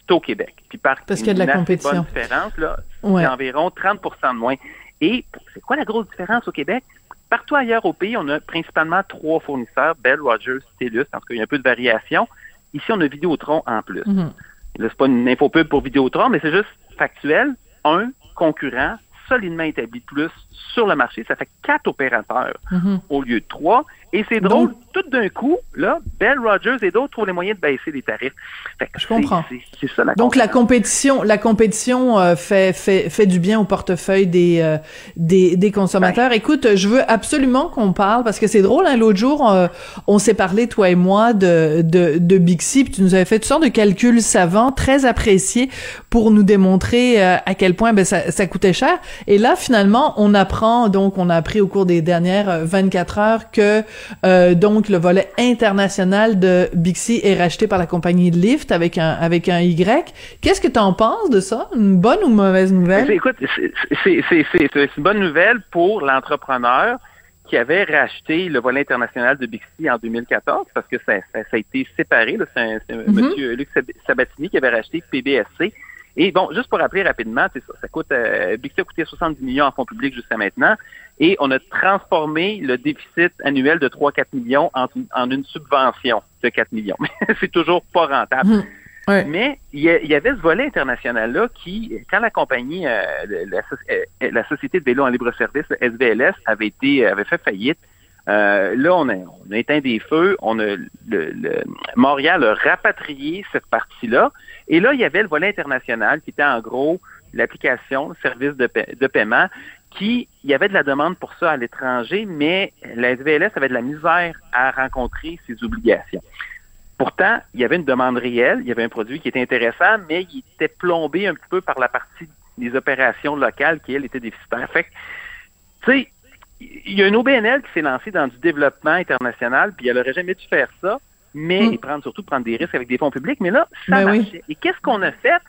c'est au Québec. Puis par Parce qu'il y a de la compétition. bonne différence, là, Ouais. c'est environ 30% de moins. Et c'est quoi la grosse différence au Québec? Partout ailleurs au pays, on a principalement trois fournisseurs, Bell, Rogers, TELUS, en tout cas, il y a un peu de variation. Ici, on a Vidéotron en plus. Mhm. Là, c'est pas une infopub pour Vidéotron, mais c'est juste factuel. Un concurrent solidement établi de plus sur le marché. Ça fait quatre opérateurs Mhm. au lieu de trois. Et c'est drôle, tout d'un coup, là, Bell, Rogers et d'autres trouvent les moyens de baisser les tarifs. Fait que Je comprends. C'est ça la Donc la compétition, la compétition euh, fait fait fait du bien au portefeuille des euh, des, des consommateurs. Écoute, je veux absolument qu'on parle parce que c'est drôle. Hein, L'autre jour, euh, on s'est parlé toi et moi de de de Bixi, puis tu nous avais fait toutes sortes de calculs savants, très appréciés pour nous démontrer euh, à quel point ben ça ça coûtait cher. Et là, finalement, on apprend donc on a appris au cours des dernières euh, 24 heures que euh, donc le volet international de Bixi est racheté par la compagnie Lyft avec un avec un Y. Qu'est-ce que tu en penses de ça? Une bonne ou mauvaise nouvelle? Écoute, c'est- une bonne nouvelle pour l'entrepreneur qui avait racheté le volet international de Bixi en 2014 parce que ça, a été séparé. C'est mm-hmm. Monsieur Luc Sabatini qui avait racheté PBSC. Et bon, juste pour rappeler rapidement, ça, ça coûte euh, Bixi a coûté 70 millions en fonds publics jusqu'à maintenant, et on a transformé le déficit annuel de 3-4 millions en, une subvention de 4 millions. c'est toujours pas rentable. Mm-hmm. Mais il y, avait ce volet international-là qui, quand la compagnie, euh, euh, la, Société de vélo en libre-service, le SVLS, avait été avait fait faillite, euh, là, on a, on a, éteint des feux, on a le, Montréal a rapatrié cette partie-là. Et là, il y avait le volet international qui était en gros l'application, le service de, de paiement, qui, il y avait de la demande pour ça à l'étranger, mais la SVLS avait de la misère à rencontrer ses obligations. Pourtant, il y avait une demande réelle, il y avait un produit qui était intéressant, mais il était plombé un petit peu par la partie des opérations locales qui, elle, était déficitaire. Fait tu sais, il y a une OBNL qui s'est lancée dans du développement international, puis elle aurait jamais dû faire ça, mais mm. prendre surtout prendre des risques avec des fonds publics. Mais là, ça ben marchait. Et qu'est-ce qu'on a fait?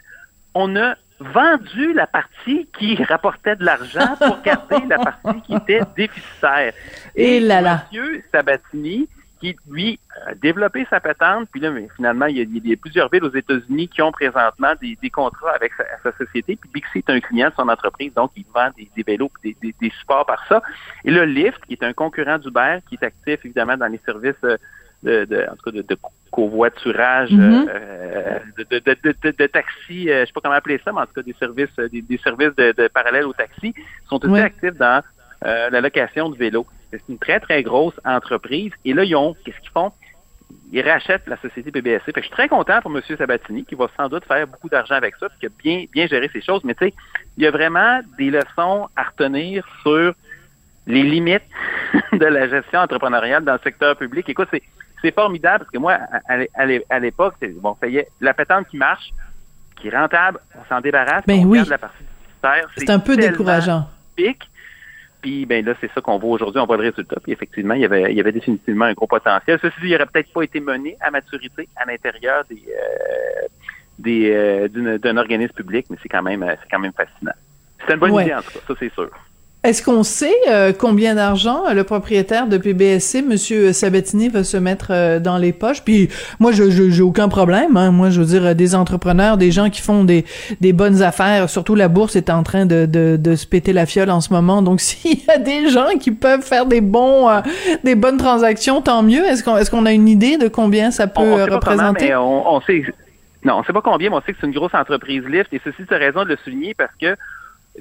On a vendu la partie qui rapportait de l'argent pour garder la partie qui était déficitaire. Et, là là. Monsieur Sabatini, qui, lui, a développé sa patente. Puis là, mais finalement, il y, a, plusieurs villes aux États-Unis qui ont présentement des, contrats avec sa, société. Puis Bixi est un client de son entreprise, donc il vend des, vélos des, des, supports par ça. Et là, Lyft, qui est un concurrent d'Uber, qui est actif évidemment dans les services euh, de, de, en tout cas de, covoiturage, mm-hmm. euh, de, de, de, taxi, euh, je sais pas comment appeler ça, mais en tout cas des services, des, services de, parallèle au taxi, sont aussi actifs dans la location de vélos. C'est une très, très grosse entreprise. Et là, ils ont, qu'est-ce qu'ils font? Ils rachètent la société PBSC. Fait que je suis très content pour M. Sabatini, qui va sans doute faire beaucoup d'argent avec ça, puis qui a bien, bien géré ces choses. Mais tu sais, il y a vraiment des leçons à retenir sur les limites de la gestion entrepreneuriale dans le secteur public. Écoute, c'est, c'est formidable parce que moi, à, l'époque, bon, fait la pétante qui marche, qui est rentable, on s'en débarrasse, ben on oui. la partie C'est un peu décourageant. Puis ben là, c'est ça qu'on voit aujourd'hui, on voit le résultat. Puis effectivement, il y avait, il y avait définitivement un gros potentiel. Ceci dit, il n'aurait peut-être pas été mené à maturité à l'intérieur des, euh, des euh, d'un organisme public, mais c'est quand même c'est quand même fascinant. C'est une bonne idée en tout cas, ça c'est sûr. Est-ce qu'on sait euh, combien d'argent le propriétaire de PBSC, Monsieur Sabatini, va se mettre euh, dans les poches? Puis moi, je j'ai aucun problème. Hein. Moi, je veux dire, des entrepreneurs, des gens qui font des, des bonnes affaires. Surtout la bourse est en train de, de, de se péter la fiole en ce moment. Donc, s'il y a des gens qui peuvent faire des bons, euh, des bonnes transactions, tant mieux. Est-ce qu'on est-ce qu'on a une idée de combien ça peut représenter? on, on, sait. Non, on sait pas combien, mais on sait que c'est une grosse entreprise Lyft. Et ceci, tu as raison de le souligner parce que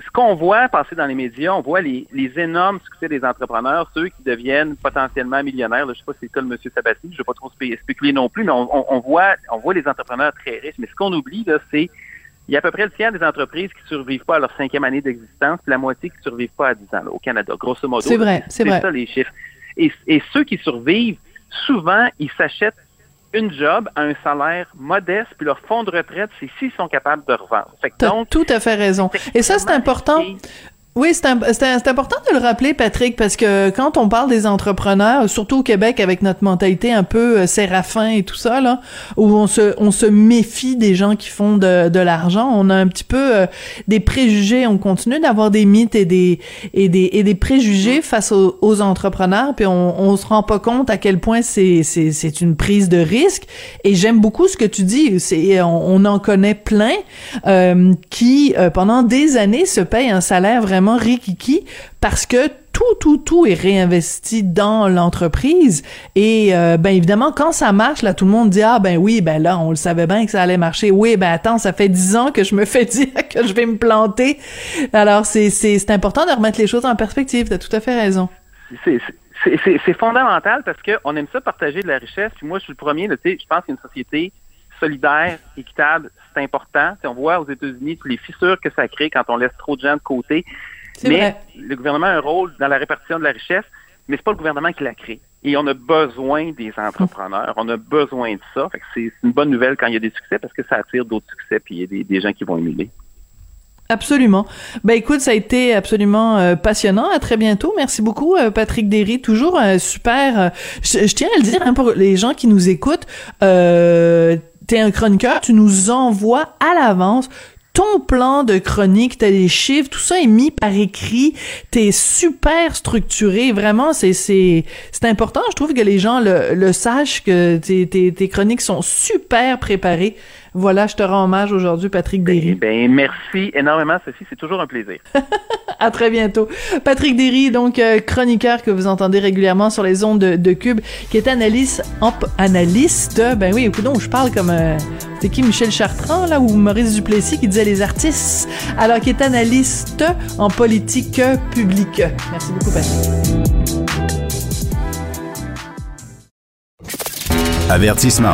ce qu'on voit passer dans les médias, on voit les, énormes succès des entrepreneurs, ceux qui deviennent potentiellement millionnaires. je ne sais pas si c'est le cas de M. Sabati, je ne vais pas trop spéculer non plus, mais on, voit, on voit les entrepreneurs très riches. Mais ce qu'on oublie, là, c'est il y a à peu près le tiers des entreprises qui survivent pas à leur cinquième année d'existence, puis la moitié qui survivent pas à 10 ans au Canada, grosso modo. C'est vrai, c'est vrai. C'est ça les chiffres. Et, et ceux qui survivent, souvent, ils s'achètent une job à un salaire modeste, puis leur fonds de retraite, c'est s'ils sont capables de revendre. Tu as tout à fait raison. Et ça, c'est important. Oui, c'est important de le rappeler, Patrick, parce que quand on parle des entrepreneurs, surtout au Québec, avec notre mentalité un peu euh, séraphin et tout ça, là, où on se, on se méfie des gens qui font de, de l'argent, on a un petit peu euh, des préjugés, on continue d'avoir des mythes et des, et des, et des préjugés face aux, aux entrepreneurs, puis on, on se rend pas compte à quel point c'est, c'est, c'est une prise de risque. Et j'aime beaucoup ce que tu dis, c'est, on, en connaît plein euh, qui, pendant des années, se payent un salaire vraiment rikiki parce que tout, tout, tout est réinvesti dans l'entreprise. Et euh, ben évidemment, quand ça marche, là, tout le monde dit ah ben oui, ben là, on le savait bien que ça allait marcher. Oui, ben attends, ça fait dix ans que je me fais dire que je vais me planter. Alors c'est c'est important de remettre les choses en perspective. T'as tout à fait raison. C'est fondamental parce qu'on aime ça partager de la richesse. Puis moi, je suis le premier. Je pense qu'une société solidaire, équitable, c'est important. on voit aux États-Unis les fissures que ça crée quand on laisse trop de gens de côté. Mais le gouvernement a un rôle dans la répartition de la richesse, mais c'est pas le gouvernement qui la crée. Et on a besoin des entrepreneurs, on a besoin de ça. c'est une bonne nouvelle quand il y a des succès parce que ça attire d'autres succès puis il y a des, gens qui vont émuler. Absolument. Ben écoute, ça a été absolument euh, passionnant. À très bientôt. Merci beaucoup, euh, Patrick Derry. Toujours euh, super. Je, tiens à le dire hein, pour les gens qui nous écoutent. T'es un chroniqueur. Tu nous envoies à l'avance ton plan de chronique, t'as des chiffres, tout ça est mis par écrit, t'es super structuré, vraiment, c'est c'est c'est important. Je trouve que les gens le, sachent que tes chroniques sont super préparées. Voilà, je te rends hommage aujourd'hui, Patrick Derry. Ben, merci énormément, Sophie. C'est toujours un plaisir. à très bientôt. Patrick Derry, donc euh, chroniqueur que vous entendez régulièrement sur les ondes de, de Cube, qui est analyste, analyste. Ben oui, écoute, je parle comme euh, c'est qui Michel Chartrand là ou Maurice Duplessis qui disait les artistes. Alors qui est analyste en politique publique. Merci beaucoup, Patrick. Avertissement.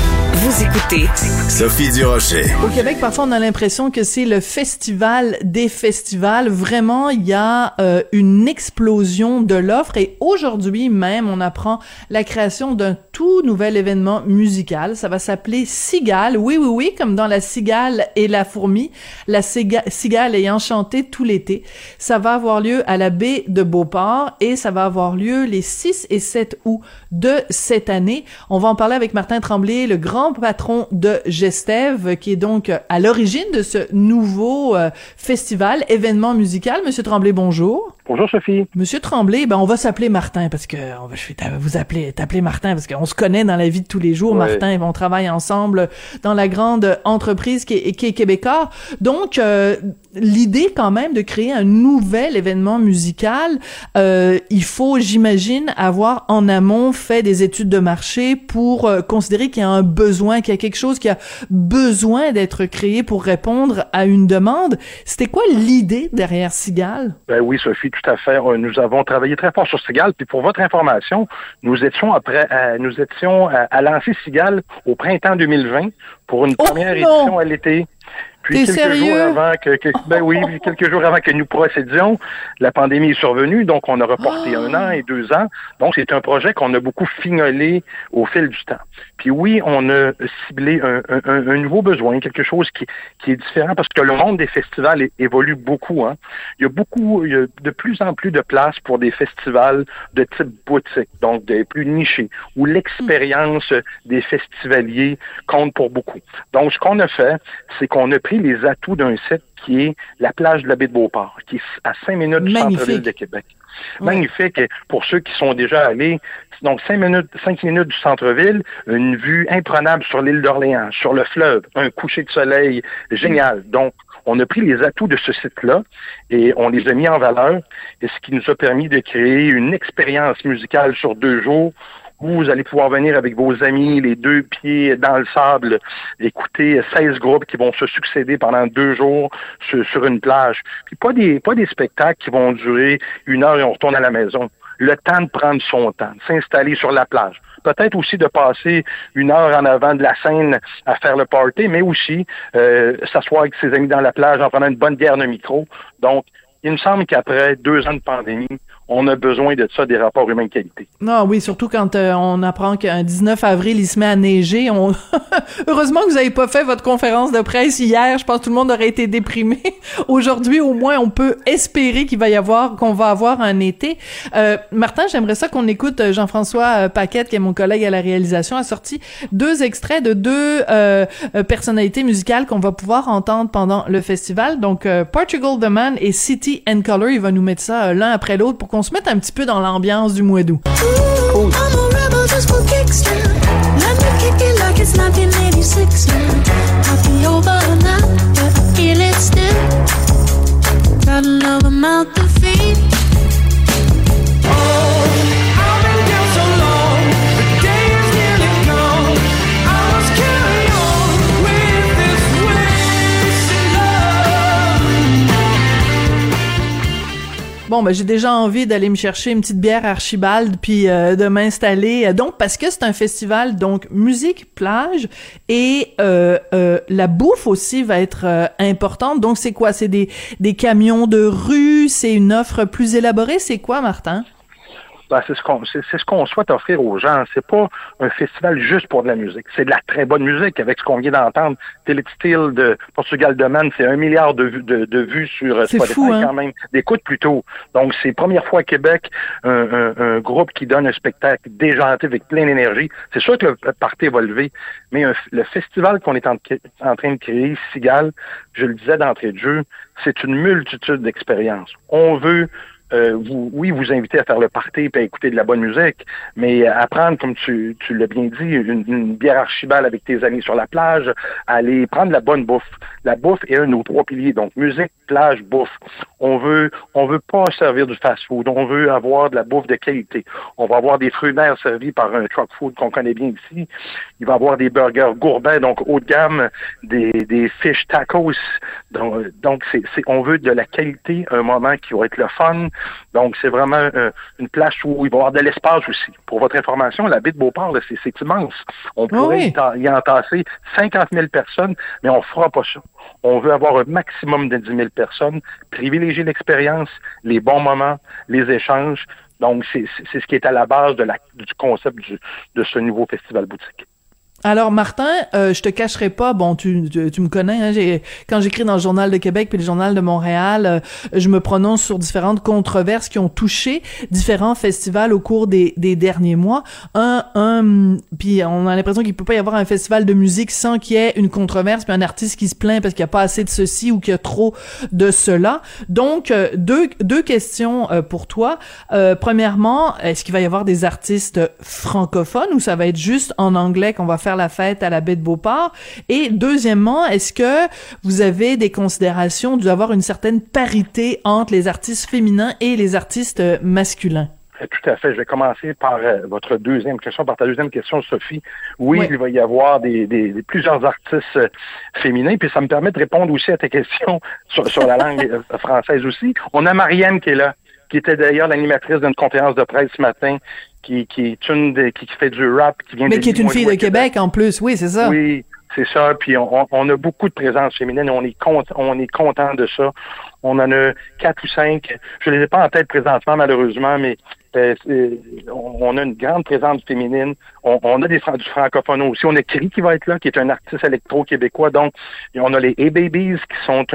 Écoutez Sophie Durocher. Au Québec, parfois, on a l'impression que c'est le festival des festivals. Vraiment, il y a euh, une explosion de l'offre et aujourd'hui même, on apprend la création d'un tout nouvel événement musical. Ça va s'appeler Cigale. Oui, oui, oui, comme dans la cigale et la fourmi. La cigale ayant chanté tout l'été. Ça va avoir lieu à la baie de Beauport et ça va avoir lieu les 6 et 7 août de cette année. On va en parler avec Martin Tremblay, le grand patron de Gestev, qui est donc à l'origine de ce nouveau euh, festival, événement musical. Monsieur Tremblay, bonjour. Bonjour Sophie. Monsieur Tremblay, ben on va s'appeler Martin parce que on va, je vais vous appeler, t'appeler Martin parce qu'on se connaît dans la vie de tous les jours. Martin, on travaille ensemble dans la grande entreprise qui est, qui est québécois. Donc euh, l'idée quand même de créer un nouvel événement musical, euh, il faut, j'imagine, avoir en amont fait des études de marché pour euh, considérer qu'il y a un besoin, qu'il y a quelque chose qui a besoin d'être créé pour répondre à une demande. C'était quoi l'idée derrière Sigal? Ben oui, Sophie, tout à fait. Euh, nous avons travaillé très fort sur Sigal. Puis pour votre information, nous étions après, nous étions à, lancer Sigal au printemps 2020 pour une première édition à l'été. Puis quelques jours avant que, ben oui, quelques jours avant que nous procédions, la pandémie est survenue, donc on a reporté un an et deux ans. Donc c'est un projet qu'on a beaucoup fignolé au fil du temps. Puis oui, on a ciblé un, un, nouveau besoin, quelque chose qui, qui, est différent parce que le monde des festivals évolue beaucoup. Hein. Il y a beaucoup, il y a de plus en plus de place pour des festivals de type boutique, donc des plus nichés, où l'expérience des festivaliers compte pour beaucoup. Donc ce qu'on a fait, c'est qu'on a pris les atouts d'un site qui est la plage de la baie de Beauport, qui est à cinq minutes du centre-ville de Québec. Magnifique pour ceux qui sont déjà allés. Donc, cinq minutes, cinq minutes du centre-ville, une vue imprenable sur l'île d'Orléans, sur le fleuve, un coucher de soleil génial. Donc, on a pris les atouts de ce site-là et on les a mis en valeur, et ce qui nous a permis de créer une expérience musicale sur deux jours vous allez pouvoir venir avec vos amis, les deux pieds dans le sable, écouter 16 groupes qui vont se succéder pendant deux jours sur, une plage. Puis pas des, pas des spectacles qui vont durer une heure et on retourne à la maison. Le temps de prendre son temps, de s'installer sur la plage. Peut-être aussi de passer une heure en avant de la scène à faire le party, mais aussi euh, s'asseoir avec ses amis dans la plage en prenant une bonne bière de micro. Donc, il me semble qu'après deux ans de pandémie, on a besoin de ça, des rapports humains de qualité. Non, oui, surtout quand euh, on apprend qu'un 19 avril, il se met à neiger. Heureusement que vous n'avez pas fait votre conférence de presse hier. Je pense que tout le monde aurait été déprimé. Aujourd'hui, au moins, on peut espérer qu'il va y avoir, qu'on va avoir un été. Euh, Martin, j'aimerais ça qu'on écoute euh, Jean-François Paquette, qui est mon collègue à la réalisation, a sorti deux extraits de deux personnalités musicales qu'on va pouvoir entendre pendant le festival. Donc, Portugal the Man et City and Color. Il va nous mettre ça l'un après l'autre pour qu'on on se mette un petit peu dans l'ambiance du mois d'août. Cool. Bon, ben j'ai déjà envie d'aller me chercher une petite bière Archibald puis euh, de m'installer. Donc parce que c'est un festival, donc musique, plage et euh, euh, la bouffe aussi va être importante. Donc c'est quoi? C'est des des camions de rue, c'est une offre plus élaborée? C'est quoi, Martin? Ben, c'est ce qu'on c'est, ce qu'on souhaite offrir aux gens. C'est pas un festival juste pour de la musique. C'est de la très bonne musique avec ce qu'on vient d'entendre. Steel de Portugal de Man, c'est un milliard de, vues- de, de vues sur Spotify fou, hein? quand même. D'écoute plutôt. Donc c'est première fois à Québec un, un- un groupe qui donne un spectacle déjanté avec plein d'énergie. C'est sûr que le party va lever, mais un- le festival qu'on est en, en train de créer, Sigal, je le disais d'entrée de jeu, c'est une multitude d'expériences. On veut euh, vous, oui, vous inviter à faire le party et à écouter de la bonne musique, mais apprendre, comme tu, l'as bien dit, une, une bière archibald avec tes amis sur la plage, aller prendre la bonne bouffe. La bouffe est un de nos trois piliers, donc musique, plage, bouffe. On veut, on veut pas servir du fast-food, on veut avoir de la bouffe de qualité. On va avoir des fruits mer servis par un truck food qu'on connaît bien ici. Il va avoir des burgers gourmets, donc haut de gamme, des, des fish tacos. Donc, donc c'est, c'est- on veut de la qualité, un moment qui va être le fun. Donc, c'est vraiment euh, une place où il va y avoir de l'espace aussi. Pour votre information, la baie de Beauport, là, c'est, c'est immense. On pourrait oui. y ta- y entasser 50 000 personnes, mais on fera pas ça. On veut avoir un maximum de 10 000 personnes, privilégier l'expérience, les bons moments, les échanges. Donc, c'est, ce qui est à la base du concept de ce nouveau festival boutique. Alors Martin, euh, je te cacherai pas, bon tu, tu, tu me connais, hein, j'ai, quand j'écris dans le journal de Québec puis le journal de Montréal, euh, je me prononce sur différentes controverses qui ont touché différents festivals au cours des, des derniers mois. Un, un, puis on a l'impression qu'il peut pas y avoir un festival de musique sans qu'il y ait une controverse puis un artiste qui se plaint parce qu'il y a pas assez de ceci ou qu'il y a trop de cela. Donc euh, deux deux questions euh, pour toi. Euh, premièrement, est-ce qu'il va y avoir des artistes francophones ou ça va être juste en anglais qu'on va faire la fête à la baie de Beauport? Et deuxièmement, est-ce que vous avez des considérations d'avoir une certaine parité entre les artistes féminins et les artistes euh, masculins? Euh, Tout à fait. Je vais commencer par euh, votre deuxième question, par ta deuxième question, Sophie. Oui, Oui. il va y avoir des, plusieurs artistes féminins, puis ça me permet de répondre aussi à ta question sur, sur la langue française aussi. On a Marianne qui est là, qui était d'ailleurs l'animatrice d'une conférence de presse ce matin, qui, qui est une des, qui, fait du rap, qui vient Mais de qui est une fille de Québec en plus, oui, c'est ça. Oui, c'est ça. Puis on, on a beaucoup de présence féminine. On est content, on est content de ça. On en a quatre ou cinq. Je les ai pas en tête présentement, malheureusement, mais euh, c'est- on, a une grande présence féminine. On, a des du francophone aussi. On a Cri qui va être là, qui est un artiste électro-québécois. Donc, on a les A-Babies qui sont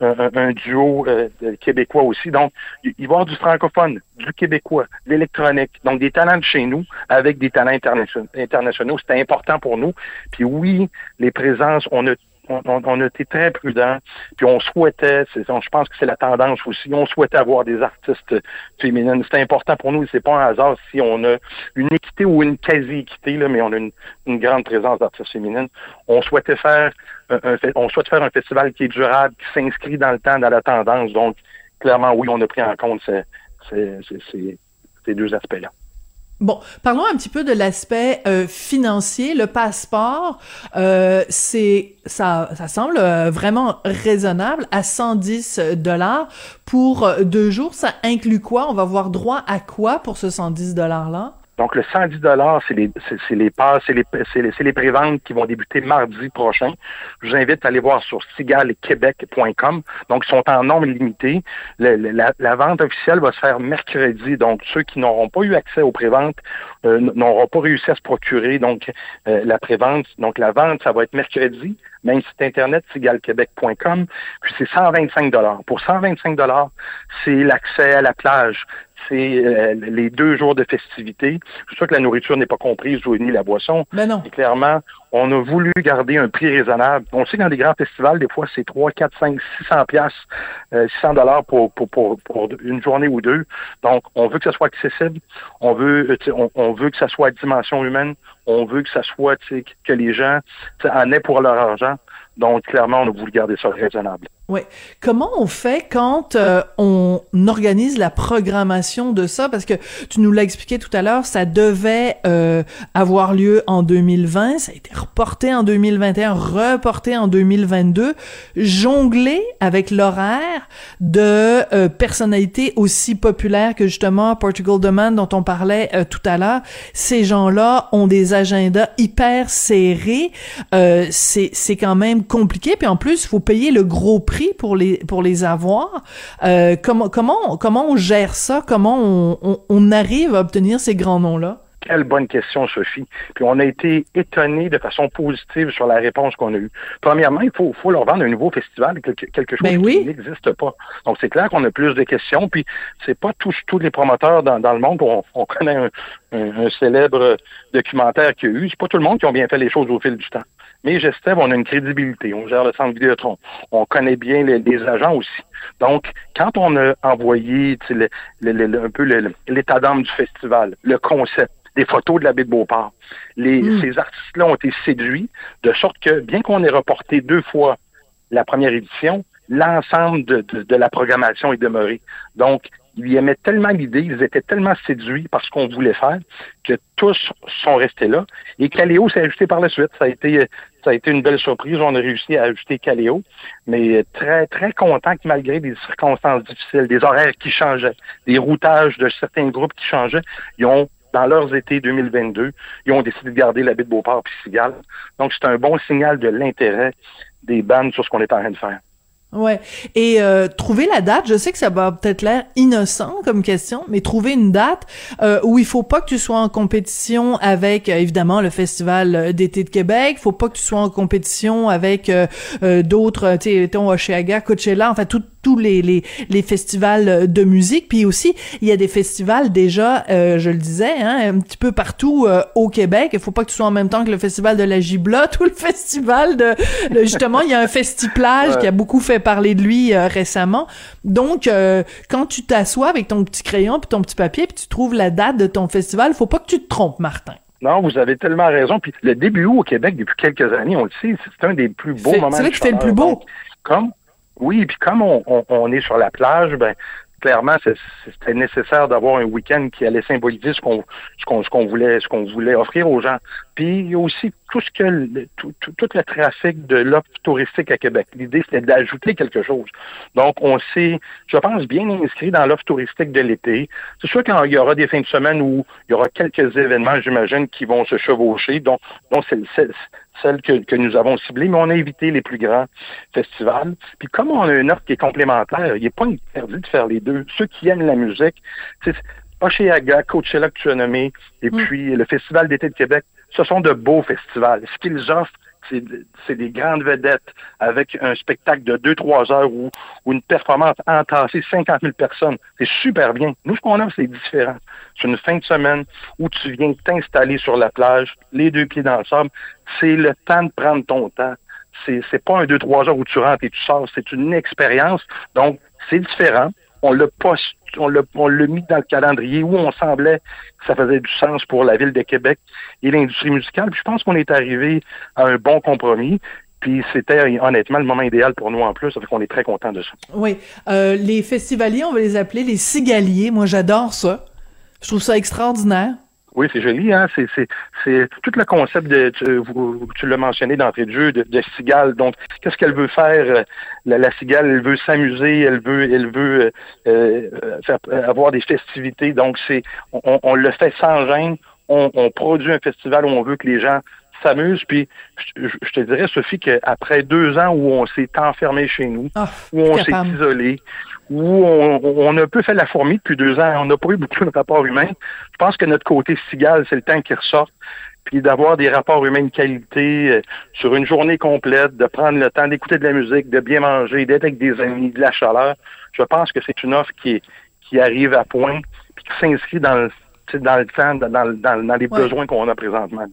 un, duo euh, québécois aussi. Donc, il va y avoir du francophone, du québécois, de l'électronique. Donc, des talents de chez nous avec des talents internation- internationaux. C'était important pour nous. Puis oui, les présences, on a on, on- on a été très prudents, puis on souhaitait, je pense que c'est la tendance aussi, on souhaitait avoir des artistes féminines. C'est important pour nous, c'est pas un hasard si on a une équité ou une quasi-équité, là, mais on a une, grande présence d'artistes féminines. On souhaitait faire un, un on souhaite faire un festival qui est durable, qui s'inscrit dans le temps, dans la tendance. Donc, clairement, oui, on a pris en compte ces deux aspects-là. Bon, parlons un petit peu de l'aspect euh, financier. Le passeport, euh, c'est ça, ça semble euh, vraiment raisonnable à 110 dollars pour deux jours. Ça inclut quoi? On va avoir droit à quoi pour ce 110 dollars là Donc, le 110 dollars, c'est les, c'est, les passes, c'est les, les, les préventes qui vont débuter mardi prochain. Je vous invite à aller voir sur sigalquebec.com. Donc, ils sont en nombre limité. La, la vente officielle va se faire mercredi. Donc, ceux qui n'auront pas eu accès aux préventes euh, n'auront pas réussi à se procurer donc euh, la prévente. Donc, la vente, ça va être mercredi. Même site internet, sigalquebec.com. Puis, c'est 125 dollars. Pour 125 dollars, c'est l'accès à la plage, c'est euh, les deux jours de festivité. Je suis sûr que la nourriture n'est pas comprise ni la boisson. Ben non. Et clairement, on a voulu garder un prix raisonnable. On sait que dans des grands festivals, des fois, c'est 3, 4, 5, 600 piastres, euh, 600 dollars pour, pour, pour, pour une journée ou deux. Donc, on veut que ça soit accessible. On veut, euh, on, on veut que ça soit à dimension humaine. On veut que ça soit, que les gens en aient pour leur argent. Donc, clairement, on a voulu garder ça raisonnable. Ouais. Comment on fait quand euh, on organise la programmation de ça? Parce que tu nous l'as expliqué tout à l'heure, ça devait euh, avoir lieu en 2020, ça a été reporté en 2021, reporté en 2022, jongler avec l'horaire de euh, personnalités aussi populaires que justement Portugal Demand dont on parlait euh, tout à l'heure. Ces gens-là ont des agendas hyper serrés. Euh, c'est c'est quand même compliqué. Puis en plus, faut payer le gros prix pour les pour les avoir. Euh, comment comment comment on gère ça? Comment on, on, on arrive à obtenir ces grands noms-là? Quelle bonne question, Sophie. Puis on a été étonnés de façon positive sur la réponse qu'on a eue. Premièrement, il faut, faut leur vendre un nouveau festival, quelque, chose ben qui n'existe pas. Donc c'est clair qu'on a plus de questions. Puis c'est pas tous tous les promoteurs dans, le monde. On, on connaît un, célèbre documentaire qu'il y a eu. C'est pas tout le monde qui ont bien fait les choses au fil du temps. Mais Gestev, on a une crédibilité. On gère le centre Vidéotron. On connaît bien les, agents aussi. Donc, quand on a envoyé un peu l'état d'âme du festival, le concept, des photos de la baie de Beauport. Les, hmm. Ces artistes-là ont été séduits, de sorte que, bien qu'on ait reporté deux fois la première édition, l'ensemble de, de, la programmation est demeuré. Donc, ils aimaient tellement l'idée, ils étaient tellement séduits par ce qu'on voulait faire que tous sont restés là. Et Caléo s'est ajouté par la suite. Ça a été, ça a été une belle surprise. On a réussi à ajouter Caléo, mais très, très content que malgré des circonstances difficiles, des horaires qui changeaient, des routages de certains groupes qui changeaient, ils ont dans leurs étés 2022, ils ont décidé de garder la baie de Beauport puis Cigale. Donc, c'est un bon signal de l'intérêt des bandes sur ce qu'on est en train de faire. Ouais. Et euh, trouver la date, je sais que ça va peut-être l'air innocent comme question, mais trouver une date euh, où il faut pas que tu sois en compétition avec euh, évidemment le festival d'été de Québec, faut pas que tu sois en compétition avec d'autres, tu sais, ton Oshéaga, Coachella, enfin tout tous les, les, les, festivals de musique. Puis aussi, il y a des festivals déjà, euh, je le disais, hein, un petit peu partout euh, au Québec. Il faut pas que tu sois en même temps que le festival de la Giblotte ou le festival de... justement, il y a un festiplage qui a beaucoup fait parler de lui euh, récemment. Donc, quand tu t'assois avec ton petit crayon puis ton petit papier puis tu trouves la date de ton festival, faut pas que tu te trompes, Martin. Non, vous avez tellement raison. Puis le début au Québec, depuis quelques années, on le sait, c'est un des plus beaux moments. C'est vrai que fait le plus beau. comme oui, puis comme on, on, est sur la plage, ben clairement, c'était nécessaire d'avoir un week-end qui allait symboliser ce qu'on ce qu'on qu'on voulait ce qu'on voulait offrir aux gens. Puis il y a aussi tout ce que le, tout, tout, le trafic de l'offre touristique à Québec. L'idée, c'était d'ajouter quelque chose. Donc, on s'est, je pense, bien inscrit dans l'offre touristique de l'été. C'est sûr qu'il y aura des fins de semaine où il y aura quelques événements, j'imagine, qui vont se chevaucher, dont, dont c'est celle que, que, nous avons ciblée, mais on a évité les plus grands festivals. Puis comme on a une offre qui est complémentaire, il n'est pas interdit de faire les deux. Ceux qui aiment la musique, c'est Oceaga, Coachella que tu as nommé, et mm. puis le Festival d'été de Québec, ce sont de beaux festivals. Ce qu'ils offrent, c'est des grandes vedettes avec un spectacle de 2-3 heures ou, une performance entassée 50 000 personnes. C'est super bien. Nous, ce qu'on a, c'est différent. C'est une fin de semaine où tu viens t'installer sur la plage, les deux pieds dans le sable. C'est le temps de prendre ton temps. C'est, pas un 2-3 heures où tu rentres et tu sors. C'est une expérience. Donc, c'est différent on l'a on l'a, on mis dans le calendrier où on semblait que ça faisait du sens pour la ville de Québec et l'industrie musicale. Puis je pense qu'on est arrivé à un bon compromis. Puis c'était honnêtement le moment idéal pour nous en plus, ça fait est très content de ça. Oui, euh, les festivaliers, on va les appeler les cigaliers. Moi, j'adore ça. Je trouve ça extraordinaire. Oui, c'est joli, hein. C'est, c'est, c'est tout le concept de tu, tu l'as mentionné d'entrée de jeu de, de cigale. Donc, qu'est-ce qu'elle veut faire euh, la, la, cigale? Elle veut s'amuser, elle veut, elle veut euh, euh, faire, avoir des festivités. Donc, c'est on, on le fait sans gêne. On, on, produit un festival où on veut que les gens s'amusent. Puis, je, te dirais, Sophie, qu'après deux ans où on s'est enfermé chez nous, ah, où on s'est isolé, où on, a un peu fait la fourmi depuis deux ans. On n'a pas eu beaucoup de rapports humains. Je pense que notre côté cigale, c'est le temps qui ressort. Puis d'avoir des rapports humains de qualité euh, sur une journée complète, de prendre le temps d'écouter de la musique, de bien manger, d'être avec des amis, de la chaleur. Je pense que c'est une offre qui, qui arrive à point, puis qui s'inscrit dans le dans le temps, dans, les besoins qu'on a présentement.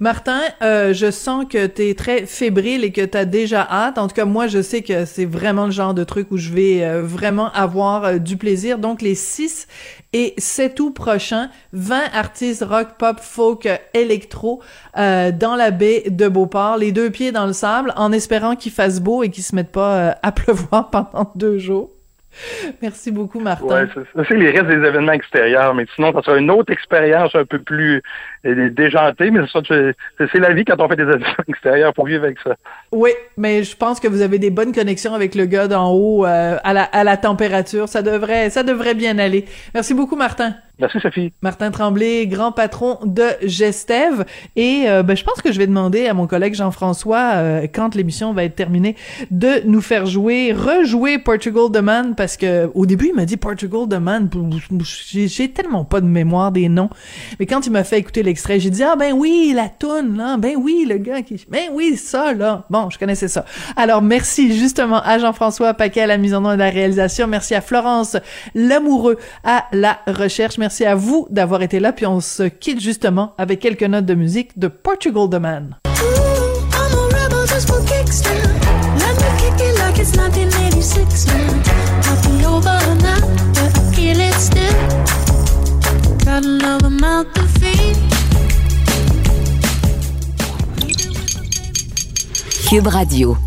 Martin, euh, je sens que tu es très fébrile et que tu as déjà hâte. En tout cas, moi, je sais que c'est vraiment le genre de truc où je vais euh, vraiment avoir euh, du plaisir. Donc, les 6 et 7 août prochains, 20 artistes rock, pop, folk, électro dans la baie de Beauport, les deux pieds dans le sable, en espérant qu'il fasse beau et qu'il se mette pas à pleuvoir pendant deux jours. Merci beaucoup, Martin. Oui, c'est les restes des événements extérieurs, mais sinon, ça sera une autre expérience un peu plus euh, déjantée, mais c'est la vie quand on fait des événements extérieurs pour vivre avec ça. Oui, mais je pense que vous avez des bonnes connexions avec le gars d'en haut euh, à, la, à la température. Ça devrait, ça devrait bien aller. Merci beaucoup, Martin. Merci Sophie. Martin Tremblay, grand patron de Gestev. Et euh, ben, je pense que je vais demander à mon collègue Jean-François, euh, quand l'émission va être terminée, de nous faire jouer, rejouer Portugal the Man, parce que au début il m'a dit Portugal the Man. J'ai tellement pas de mémoire des noms. Mais quand il m'a fait écouter l'extrait, j'ai dit ah ben oui la toune là, ben oui le gars qui, ben oui ça là. Bon, je connaissais ça. Alors merci justement à Jean-François Paquet à la mise en œuvre de la réalisation. Merci à Florence Lamoureux à la recherche. Merci à vous d'avoir été là, puis on se quitte justement avec quelques notes de musique de Portugal the Man. Cube Radio.